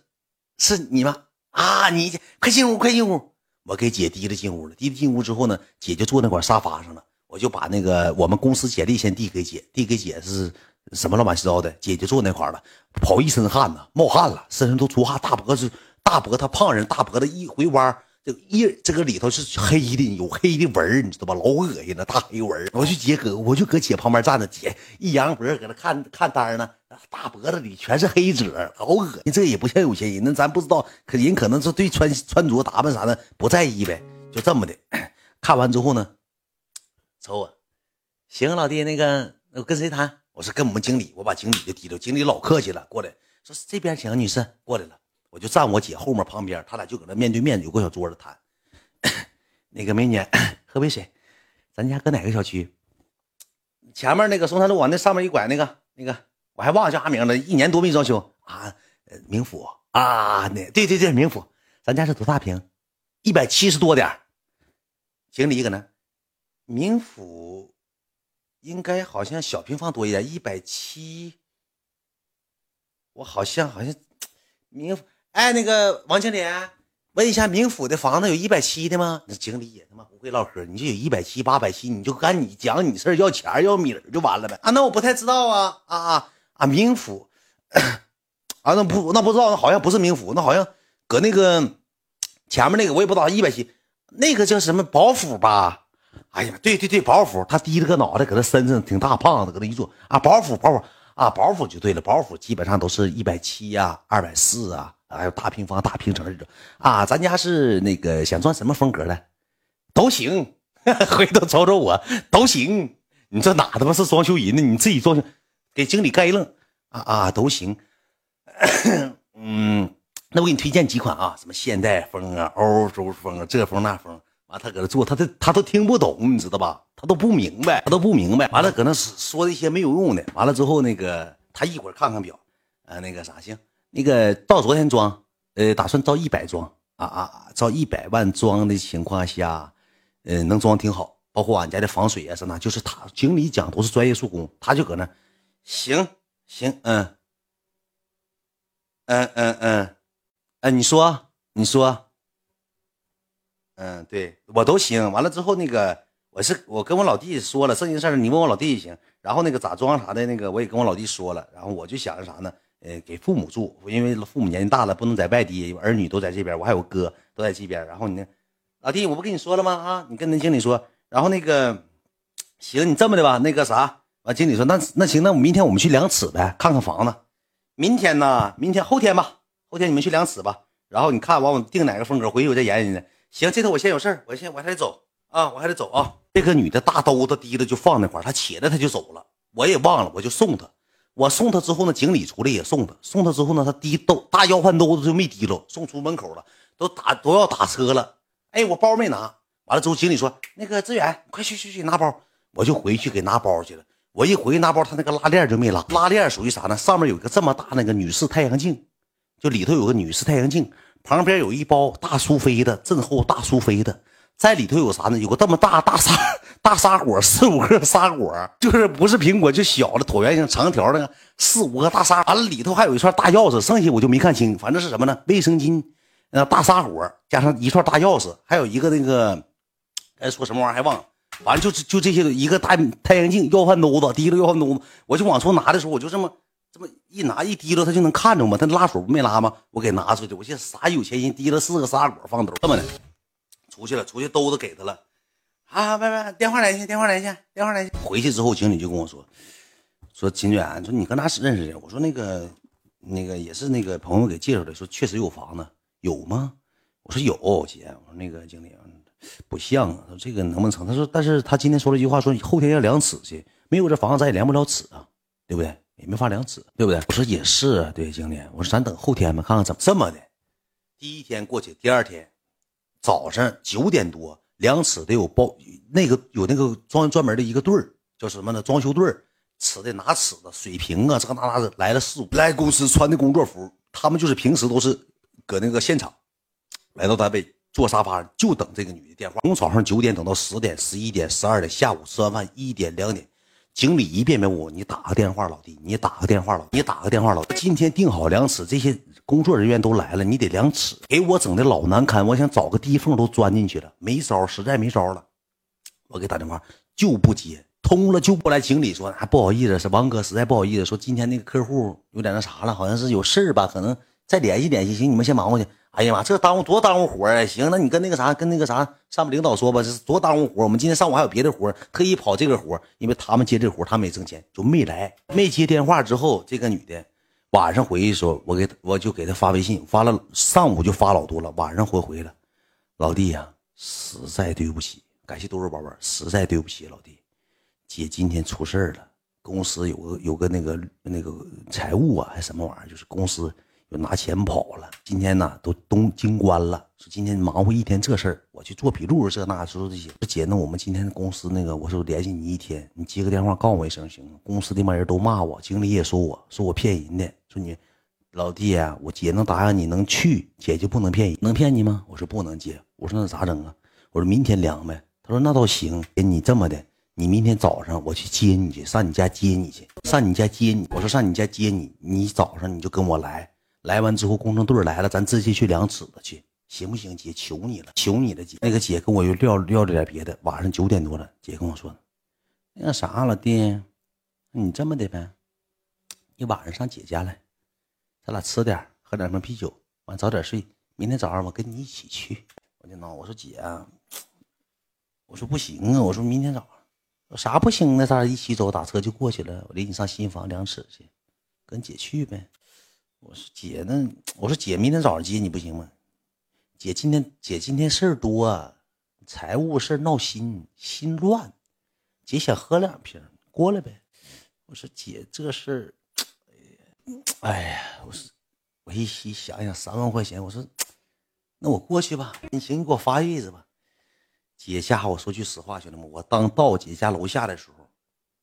是你吗？啊，你快进屋，快进屋。我给姐提了进屋了。提了进屋之后呢，姐就坐那块沙发上了。我就把那个我们公司简历先递给姐，递给姐是什么乱七八糟的。姐就坐那块了，跑一身汗呐，冒汗了，身上都出汗，大脖子大脖子胖人，大脖子一回弯。这一这个里头是黑的，有黑的纹儿，你知道吧？老恶心了，大黑纹儿。我就姐搁，我就搁姐旁边站着，姐一扬脖搁那看看单呢，大脖子里全是黑褶，老恶心。这也不像有些人，那咱不知道，可人可能是对穿穿着打扮啥的不在意呗，就这么的。看完之后呢，瞅我，行，老弟，那个我跟谁谈？我说跟我们经理，我把经理就提溜，经理老客气了，过来说这边请女士过来了。我就站我姐后面旁边，他俩就搁那面对面有个小桌子谈。那个美女，喝杯水。咱家搁哪个小区？前面那个松山路往那上面一拐，那个那个我还忘了叫啥名了。一年多没装修啊？明府啊？那对对对，明府。咱家是多大平？一百七十多点。经理搁那。明府应该好像小平方多一点，一百七。我好像好像明府。哎，那个王经理，问一下，明府的房子有一百七的吗？那经理也他妈不会唠嗑，你就有一百七、八百七，你就干你讲你事要钱要米就完了呗。啊，那我不太知道啊啊啊啊！明府啊，那不那不知道，那好像不是明府，那好像搁那个前面那个我也不知道，一百七那个叫什么宝府吧？哎呀，对对对，宝府，他低着个脑袋，搁那身上挺大胖子，搁那一坐啊，宝府宝府啊，宝府就对了，宝府基本上都是一百七呀，二百四啊。还有大平房、大平层这种啊，咱家是那个想装什么风格的，都行。回头瞅瞅我都行。你这哪他妈是装修人呢？你自己装修，给经理盖一愣啊啊，都行。嗯，那我给你推荐几款啊，什么现代风啊、欧洲风啊，这风那风。完，他搁那做，他他他都听不懂，你知道吧？他都不明白，他都不明白。完了，搁那说一些没有用的。完了之后，那个他一会儿看看表，呃，那个啥行？那个到昨天装，呃，打算造一百装啊啊，造一百万装的情况下，呃，能装挺好。包括俺家的防水啊什么，就是他经理讲都是专业术工，他就搁那，行行，嗯，嗯嗯嗯，哎，你说，你说。嗯，对我都行。完了之后，那个我是我跟我老弟说了，这件事儿你问我老弟行。然后那个咋装啥的，那个我也跟我老弟说了。然后我就想着啥呢？呃，给父母住，因为父母年纪大了，不能在外地，儿女都在这边，我还有哥都在这边。然后你呢，老弟，我不跟你说了吗？啊，你跟那经理说。然后那个行，你这么的吧，那个啥，完经理说那那行，那明天我们去量尺呗，看看房子。明天呢？明天后天吧，后天你们去量尺吧。然后你看完我定哪个风格，回去我再研究研究。行，这头我先有事儿，我先我还得走啊，我还得走啊。这个女的大兜子提着就放那块儿，她起来她就走了，我也忘了，我就送她。我送他之后呢，经理出来也送他。送他之后呢，他提兜大腰饭兜子就没提溜，送出门口了，都打都要打车了。哎，我包没拿。完了之后，经理说：“那个志远，快去去去拿包。”我就回去给拿包去了。我一回去拿包，他那个拉链就没拉。拉链属于啥呢？上面有个这么大那个女士太阳镜，就里头有个女士太阳镜。旁边有一包大苏菲的，正厚大苏菲的，在里头有啥呢？有个这么大大沙大沙果，四五个沙果，就是不是苹果，就小的椭圆形长条那个四五个大沙。完了里头还有一串大钥匙，剩下我就没看清，反正是什么呢？卫生巾，那大沙果加上一串大钥匙，还有一个那个该说什么玩意儿还忘了，反正就是就这些，一个大太阳镜，要饭兜子，提溜要饭兜子，我就往出拿的时候，我就这么。这么一拿一提溜，他就能看着吗？他拉锁不没拉吗？我给拿出去。我寻思啥有钱人，提了四个沙果放兜，这么的，出去了。出去兜子给他了。啊，拜拜，电话联系，电话联系，电话联系。回去之后，经理就跟我说，说秦远，说你跟哪认识的？我说那个，那个也是那个朋友给介绍的，说确实有房子，有吗？我说有，姐。我说那个经理不像啊，说这个能不能成？他说，但是他今天说了一句话，说后天要量尺去，没有这房子咱也量不了尺啊，对不对？也没法量尺，对不对？我说也是，对经理，我说咱等后天吧，看看怎么这么的。第一天过去，第二天早上九点多量尺得有包，那个有那个专专门的一个队儿，叫什么呢？装修队儿，尺的拿尺子水平啊，这个那那的来了四五来公司穿的工作服，他们就是平时都是搁那个现场，来到单位坐沙发就等这个女的电话，从早上九点等到十点、十一点、十二点，下午吃完饭一点两点。经理一遍遍问我：“你打个电话，老弟，你打个电话，老你打个电话，老弟。今天定好量尺，这些工作人员都来了，你得量尺，给我整的老难堪。我想找个地缝都钻进去了，没招，实在没招了。我给打电话就不接，通了就不来。经理说：还不好意思，是王哥，实在不好意思，说今天那个客户有点那啥了，好像是有事儿吧，可能再联系联系。行，你们先忙活去。”哎呀妈，这耽误多耽误活啊！行，那你跟那个啥，跟那个啥上面领导说吧，这多耽误活。我们今天上午还有别的活，特意跑这个活，因为他们接这活，他们也挣钱，就没来。没接电话之后，这个女的晚上回去说，我给我就给他发微信，发了上午就发老多了，晚上回回了。老弟呀，实在对不起，感谢多肉宝宝，实在对不起，老弟，姐今天出事了，公司有个有个那个那个财务啊，还什么玩意儿，就是公司。就拿钱跑了，今天呢都东京关了，说今天忙活一天这事儿，我去做笔录，这那说这些。说姐，那我们今天公司那个，我说联系你一天，你接个电话告诉我一声行吗？公司那帮人都骂我，经理也说我，说我骗人的，说你老弟啊，我姐能答应你能去，姐就不能骗人，能骗你吗？我说不能接，我说那咋整啊？我说明天量呗。他说那倒行，你这么的，你明天早上我去接你去，上你家接你去，上你家接你。我说上你家接你，你早上你就跟我来。来完之后，工程队来了，咱直接去量尺子去，行不行？姐，求你了，求你了，姐。那个姐跟我又撂撂着点别的。晚上九点多了，姐跟我说：“那啥，老弟，你这么的呗，你晚上上姐家来，咱俩吃点，喝点瓶啤酒，完早点睡。明天早上我跟你一起去。”我就闹，我说姐啊，我说不行啊，我说明天早上，啥不行呢？咱俩一起走，打车就过去了。我领你上新房量尺去，跟姐去呗。我说姐，那我说姐，明天早上接你不行吗？姐今天姐今天事儿多，财务事儿闹心，心乱。姐想喝两瓶，过来呗。我说姐，这事儿，哎呀，我说我一一想想，三万块钱，我说那我过去吧。你行，你给我发位置吧。姐家，我说句实话，兄弟们，我当到姐家楼下的时候，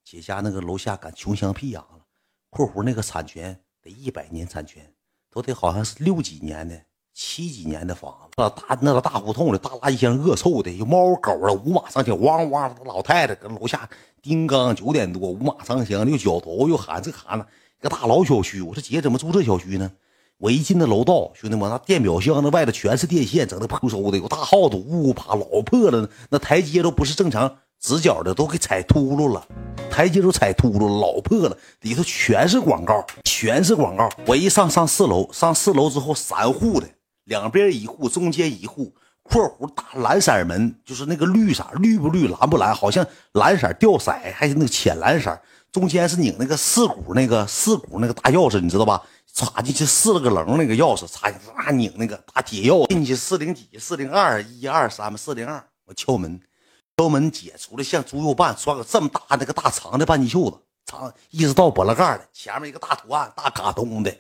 姐家那个楼下敢穷乡僻壤了。括弧那个产权得一百年产权，都得好像是六几年的。七几年的房子，那大那个大胡同里，大垃圾箱恶臭的，有猫狗的，五马上墙，汪汪，老太太搁楼下叮当九点多，五马上墙，又脚头又喊这喊那，一个大老小区。我说姐怎么住这小区呢？我一进那楼道，兄弟们，那电表箱那外头全是电线，整的破收的，有大耗子呜呜爬，老破了。那台阶都不是正常直角的，都给踩秃噜了，台阶都踩秃噜，老破了，里头全是广告，全是广告。我一上上四楼，上四楼之后三户的。两边一户，中间一户，括弧大蓝色门，就是那个绿色，绿不绿，蓝不蓝，好像蓝色掉色，还是那个浅蓝色。中间是拧那个四股那个四股那个大钥匙，你知道吧？插进去四了个棱那个钥匙，插进去啊拧那个大铁钥匙进去四零几四零二一二三四零二。我敲门，敲门姐出来像猪肉瓣，穿个这么大那个大长的半截袖子，长一直到脖子盖的，前面一个大图案，大卡通的。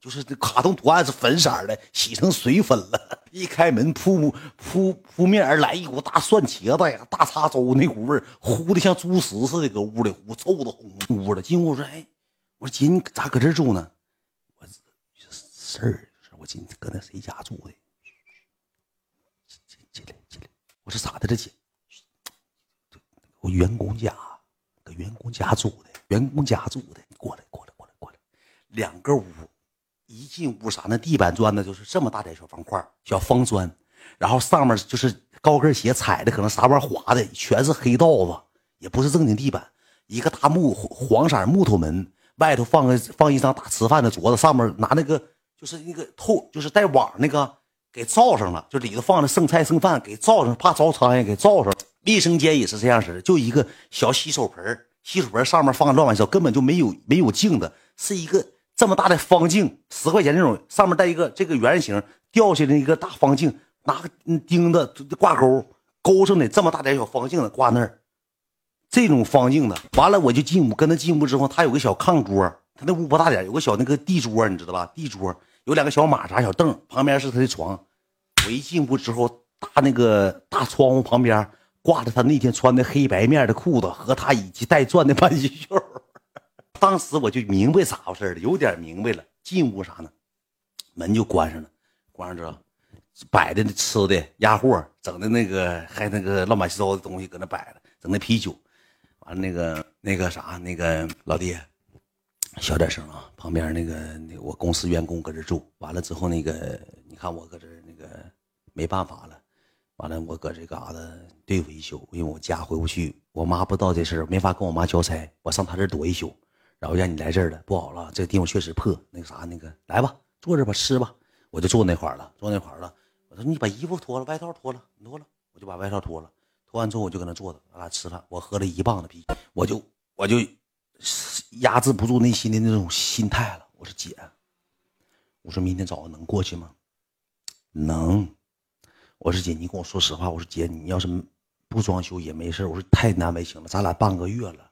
就是这卡通图案是粉色的，洗成水粉了。一开门，扑扑扑面而来一股大蒜茄子呀，大碴粥那股味儿，糊的像猪食似的，搁屋里糊臭的红屋的。进屋说：“哎，我说姐，你咋搁这住呢？”我事儿，我今搁那谁家住的？进进来进来。我说咋的了，姐？我员工家，搁员工家住的，员工家住的。你过来过来过来过来，两个屋。一进屋啥？那地板砖呢？就是这么大点小方块，小方砖，然后上面就是高跟鞋踩的，可能啥玩意滑的，全是黑道子，也不是正经地板。一个大木黄色木头门，外头放个放一张大吃饭的桌子，上面拿那个就是那个透，就是带网那个给罩上了，就里头放的剩菜剩饭给罩上，怕招苍蝇给罩上。卫生间也是这样式的，就一个小洗手盆，洗手盆上面放个乱七八糟，根本就没有没有镜子，是一个。这么大的方镜，十块钱那种，上面带一个这个圆形掉下来一个大方镜，拿个钉子挂钩钩上的，这么大点小方镜子挂那儿。这种方镜的，完了我就进屋，跟他进屋之后，他有个小炕桌，他那屋不大点，有个小那个地桌，你知道吧？地桌有两个小马扎小凳，旁边是他的床。我一进屋之后，大那个大窗户旁边挂着他那天穿的黑白面的裤子和他以及带钻的半截袖。当时我就明白咋回事了，有点明白了。进屋啥呢？门就关上了，关上之后，摆的那吃的压货，整的那个还那个乱七八糟的东西搁那摆着，整那啤酒，完了那个那个啥，那个老弟，小点声啊！旁边那个那我公司员工搁这住，完了之后那个你看我搁这那个没办法了，完了我搁这嘎达对付一宿，因为我家回不去，我妈不知道这事没法跟我妈交差，我上她这躲一宿。然后让你来这儿了，不好了，这个地方确实破。那个啥，那个来吧，坐这吧，吃吧。我就坐那块儿了，坐那块儿了。我说你把衣服脱了，外套脱了，脱了，我就把外套脱了。脱完之后，我就搁那坐着，咱俩吃饭。我喝了一棒子啤酒，我就我就压制不住内心的那种心态了。我说姐，我说明天早上能过去吗？能。我说姐，你跟我说实话。我说姐，你要是不装修也没事。我说太难为情了，咱俩半个月了。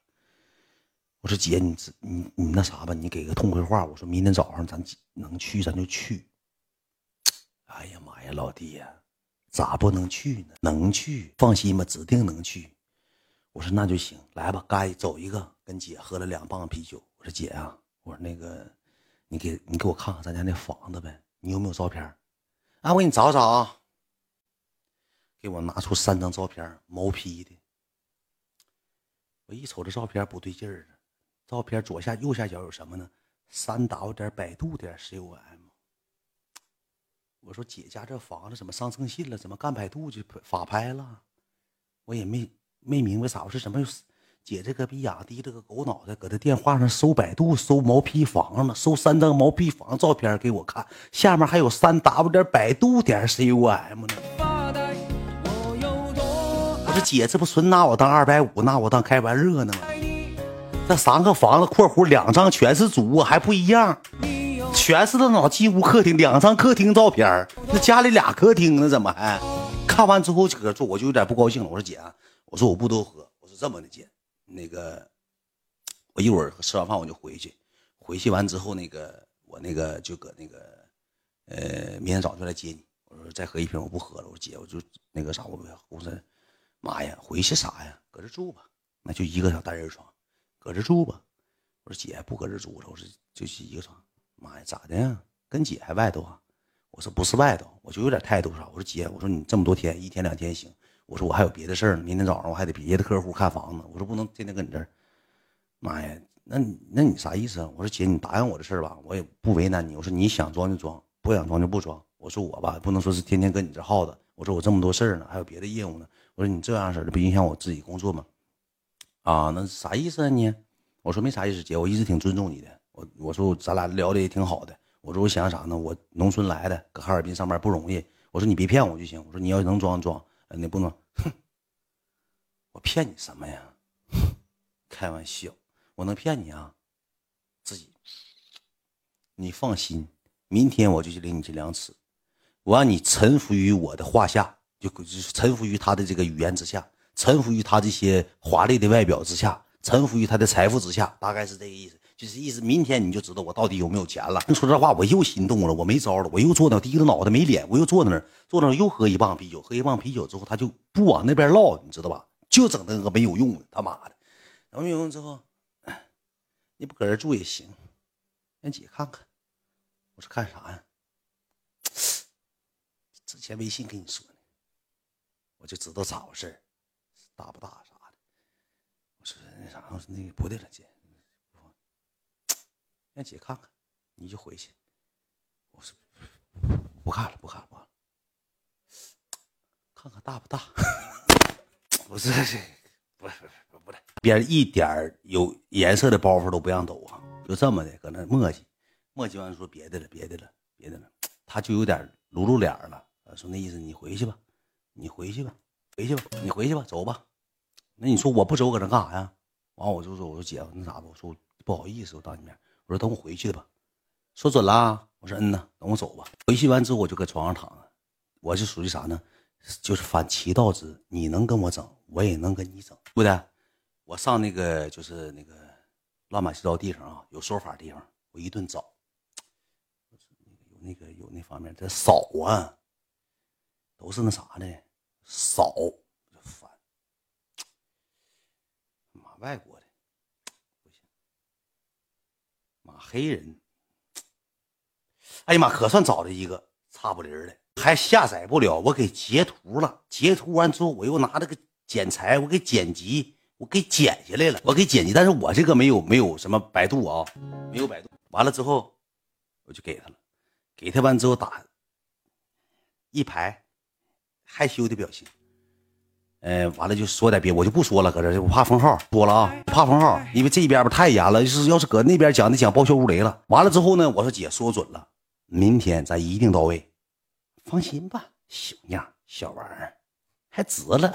我说姐，你你你那啥吧，你给个痛快话。我说明天早上咱能去，咱就去。哎呀妈呀，老弟呀，咋不能去呢？能去，放心吧，指定能去。我说那就行，来吧，该走一个。跟姐喝了两棒啤酒。我说姐啊，我说那个，你给你给我看看咱家那房子呗，你有没有照片？啊，我给你找找啊。给我拿出三张照片，毛坯的。我一瞅这照片不对劲儿照片左下右下角有什么呢？三 w 点百度点 com。我说姐家这房子怎么上征信了？怎么干百度就法拍了？我也没没明白咋回事，怎么姐这个逼养低这个狗脑袋，搁这电话上搜百度搜毛坯房呢？搜三张毛坯房照片给我看，下面还有三 w 点百度点 com 呢。姐，这不纯拿我当二百五，拿我当开玩热呢吗？那三个房子（括弧两张全是主卧，还不一样，全是那老进屋客厅，两张客厅照片那家里俩客厅呢，怎么还？看完之后搁这，我就有点不高兴了。我说姐，我说我不多喝，我说这么的姐，那个我一会儿吃完饭我就回去，回去完之后那个我那个就搁那个呃，明天早上就来接你。我说再喝一瓶，我不喝了。我说姐，我就那个啥，我我说妈呀，回去啥呀？搁这住吧，那就一个小单人床，搁这住吧。我说姐不搁这住了，我说就是一个床。妈呀，咋的呀？跟姐还外头啊？我说不是外头，我就有点态度啥。我说姐，我说你这么多天，一天两天行。我说我还有别的事儿呢，明天早上我还得别的客户看房子。我说不能天天搁你这儿。妈呀，那那你啥意思啊？我说姐，你答应我的事儿吧，我也不为难你。我说你想装就装，不想装就不装。我说我吧，不能说是天天跟你这耗着。我说我这么多事儿呢，还有别的业务呢。我说你这样式的不影响我自己工作吗？啊，那啥意思啊你？我说没啥意思，姐，我一直挺尊重你的。我我说咱俩聊的也挺好的。我说我想啥呢？我农村来的，搁哈尔滨上班不容易。我说你别骗我就行。我说你要能装装，你不能。哼，我骗你什么呀？开玩笑。我能骗你啊？自己，你放心，明天我就去领你去量尺，我让你臣服于我的画下，就就臣服于他的这个语言之下，臣服于他这些华丽的外表之下，臣服于他的财富之下，大概是这个意思。就是意思，明天你就知道我到底有没有钱了。说这话，我又心动了，我没招了，我又坐那低着脑袋没脸，我又坐那儿，坐那儿又喝一棒啤酒，喝一棒啤酒之后，他就不往那边唠，你知道吧？就整那个没有用的，他妈的，然后没有用之后。你不搁这住也行，让姐看看。我说看啥呀？之前微信跟你说，我就知道咋回事大不大啥的。我说那啥，我说那个不对了，姐，让姐看看，你就回去。我说不看了，不看了，不看了，看看大不大？不是这，不是不是。边一点有颜色的包袱都不让抖啊，就这么的搁那磨叽，磨叽完说别的了，别的了，别的了，他就有点露露脸了，说那意思你回去吧，你回去吧，回去吧，你回去吧，走吧。那你说我不走搁这干啥呀？完我就说我说姐那咋的？我说不好意思，我当你面，我说等我回去吧。说准了，我说嗯呐，等我走吧。回去完之后我就搁床上躺着，我就属于啥呢？就是反其道之，你能跟我整，我也能跟你整，对不对？我上那个就是那个乱码七糟地方啊，有说法地方，我一顿找，有那个有那方面的扫啊，都是那啥的少，就烦。妈外国的不行，妈黑人，哎呀妈，可算找了一个差不离的，还下载不了，我给截图了，截图完之后我又拿这个剪裁，我给剪辑。我给剪下来了，我给剪辑，但是我这个没有没有什么百度啊，没有百度。完了之后，我就给他了，给他完之后打一排害羞的表情，嗯，完了就说点别，我就不说了，搁这我怕封号，说了啊，怕封号，因为这边吧太严了，就是要是搁那边讲的讲报销如雷了。完了之后呢，我说姐说准了，明天咱一定到位，放心吧，小样小玩意儿还值了，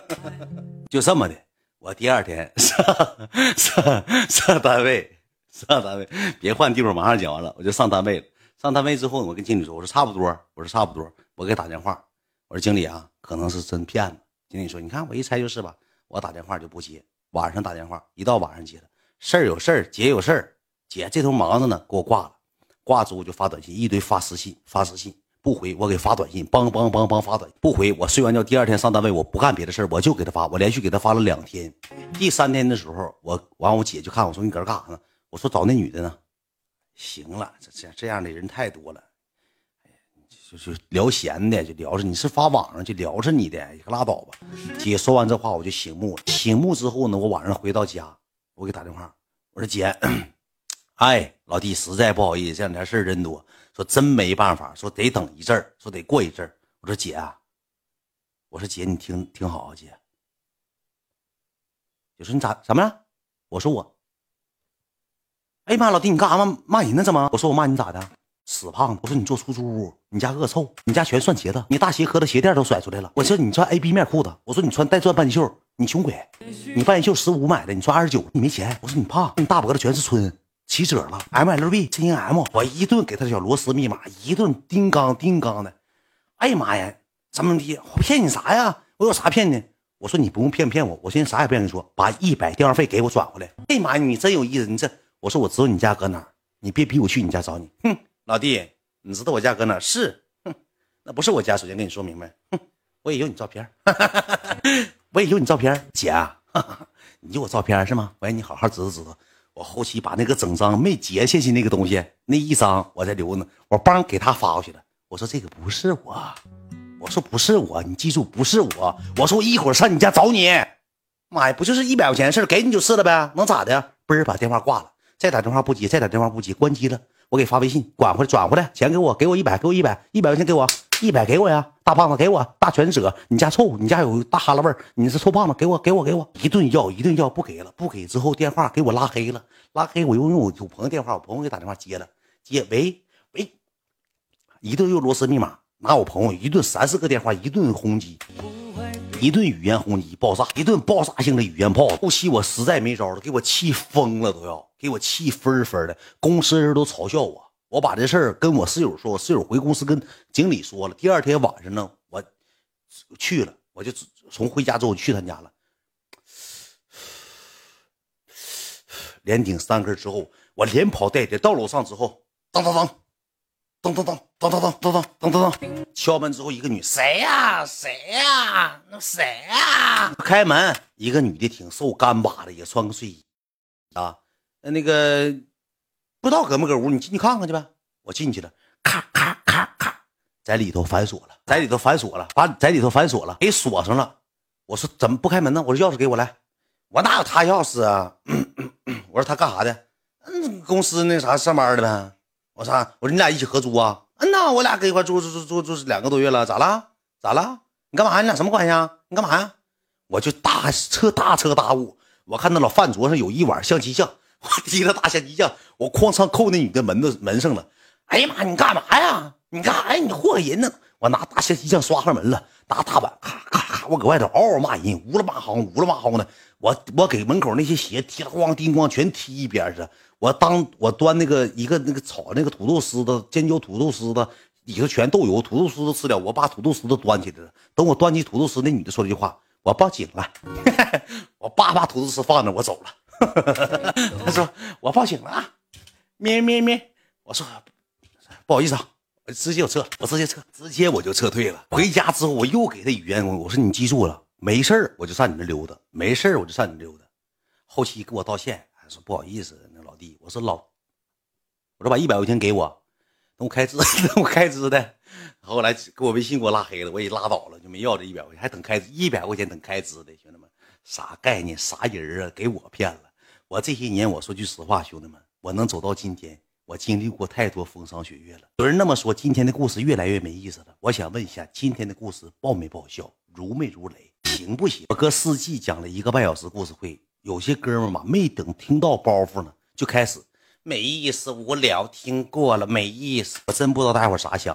就这么的。我第二天上上上单位，上单位，别换地方，马上讲完了，我就上单位了。上单位之后，我跟经理说：“我说差不多，我说差不多。”我给打电话，我说：“经理啊，可能是真骗子。”经理说：“你看，我一猜就是吧。”我打电话就不接，晚上打电话，一到晚上接了，事儿有事儿，姐有事儿，姐这头忙着呢，给我挂了。挂之后就发短信，一堆发私信，发私信。不回，我给发短信，梆梆梆梆发短。不回，我睡完觉第二天上单位，我不干别的事我就给他发，我连续给他发了两天。第三天的时候，我完我姐就看我说你搁这干啥呢？我说找那女的呢。行了，这这这样的人太多了，就是聊闲的，就聊着你是发网上就聊着你的，你可拉倒吧。姐说完这话，我就醒目了。醒目之后呢，我晚上回到家，我给打电话，我说姐，哎，老弟，实在不好意思，这两天事儿真多。说真没办法，说得等一阵儿，说得过一阵儿。我说姐啊，我说姐，你听听好啊，姐。就说你咋怎么了？我说我。哎呀妈，老弟，你干啥骂骂人呢？怎么？我说我骂你咋的？死胖子！我说你坐出租屋，你家恶臭，你家全算鞋子，你大鞋盒子鞋垫都甩出来了。我说你穿 A B 面裤子，我说你穿带钻半袖，你穷鬼，你半袖十五买的，你穿二十九，你没钱。我说你胖，你大脖子全是春。起褶了，M L B 真 M，我一顿给他小螺丝密码，一顿叮当叮当的。哎呀妈呀，怎么的？我骗你啥呀？我有啥骗你？我说你不用骗骗我，我现在啥也不跟你说，把一百电话费给我转回来。哎呀妈呀，你真有意思，你这我说我知道你家搁哪儿，你别逼我去你家找你。哼，老弟，你知道我家搁哪？是，哼，那不是我家。首先跟你说明白，哼，我也有你照片，我也有你照片，姐，你有我照片是吗？我让你好好知道知道。我后期把那个整张没截下去那个东西，那一张我在留呢，我帮给他发过去了。我说这个不是我，我说不是我，你记住不是我。我说我一会儿上你家找你。妈呀，不就是一百块钱的事给你就是了呗，能咋的？嘣儿把电话挂了，再打电话不接，再打电话不接，关机了。我给发微信，管回来，转回来，钱给我，给我一百，给我一百，一百块钱给我，一百给我呀，大胖子给我，大全舍，你家臭，你家有大哈喇味儿，你是臭胖子，给我，给我，给我，一顿要，一顿要，不给了，不给之后电话给我拉黑了，拉黑我又用我有朋友电话，我朋友给打电话接了，接，喂喂，一顿用螺丝密码，拿我朋友一顿三四个电话，一顿轰击。一顿语言轰击爆炸，一顿爆炸性的语言炮。后期我实在没招了，给我气疯了，都要给我气分分的。公司人都嘲笑我，我把这事儿跟我室友说，我室友回公司跟经理说了。第二天晚上呢，我去了，我就从回家之后去他家了，连顶三根之后，我连跑带跌到楼上之后，当当当。噔噔噔噔噔噔噔噔噔噔，敲门之后，一个女谁呀？谁呀？那谁呀？开门，一个女的挺瘦，干巴的，也穿个睡衣啊。那个不知道搁没搁屋，你进去看看去呗。我进去了，咔咔咔咔，在里头反锁了，在里头反锁了，把在里头反锁了，给锁上了。我说怎么不开门呢？我说钥匙给我来，我哪有他钥匙啊？我说他干啥的？嗯，公司那啥上班的呗。我说，我说你俩一起合租啊？嗯呐，我俩搁一块住住住住住两个多月了，咋了？咋了？你干嘛？你俩什么关系啊？你干嘛呀？我就大彻大彻大悟，我看到了饭桌上有一碗象棋酱，我提了大象棋酱，我哐嚓扣那女的门子门上了。哎呀妈，你干嘛呀？你干啥呀？你祸害人呢？我拿大象棋酱刷上门了，拿大碗咔咔咔，我搁外头嗷嗷骂人，呜了嘛嚎，呜了嘛嚎的。我我给门口那些鞋踢了咣叮咣全踢一边去。我当我端那个一个那个炒那个土豆丝的尖椒土豆丝的里头全豆油，土豆丝都吃了，我把土豆丝都端起来了。等我端起土豆丝，那女的说了一句话：“我报警了。”我叭把土豆丝放那，我走了。他说：“我报警了。”啊，咩咩咩。我说：“不好意思啊，我直接我撤，我直接撤，直接我就撤退了。”回家之后，我又给他语言我说：“你记住了，没事我就上你那溜达，没事我就上你溜达。”后期给我道歉，还说不好意思。我说老，我说把一百块钱给我，等我开支，等我开支的。后来给我微信给我拉黑了，我也拉倒了，就没要这一百块钱，还等开一百块钱等开支的，兄弟们，啥概念？啥人啊？给我骗了！我这些年，我说句实话，兄弟们，我能走到今天，我经历过太多风霜雪月了。有人那么说，今天的故事越来越没意思了。我想问一下，今天的故事爆没爆笑？如没如雷？行不行？我搁四季讲了一个半小时故事会，有些哥们嘛，没等听到包袱呢。就开始没意思，无聊，听过了没意思，我真不知道大家伙啥想。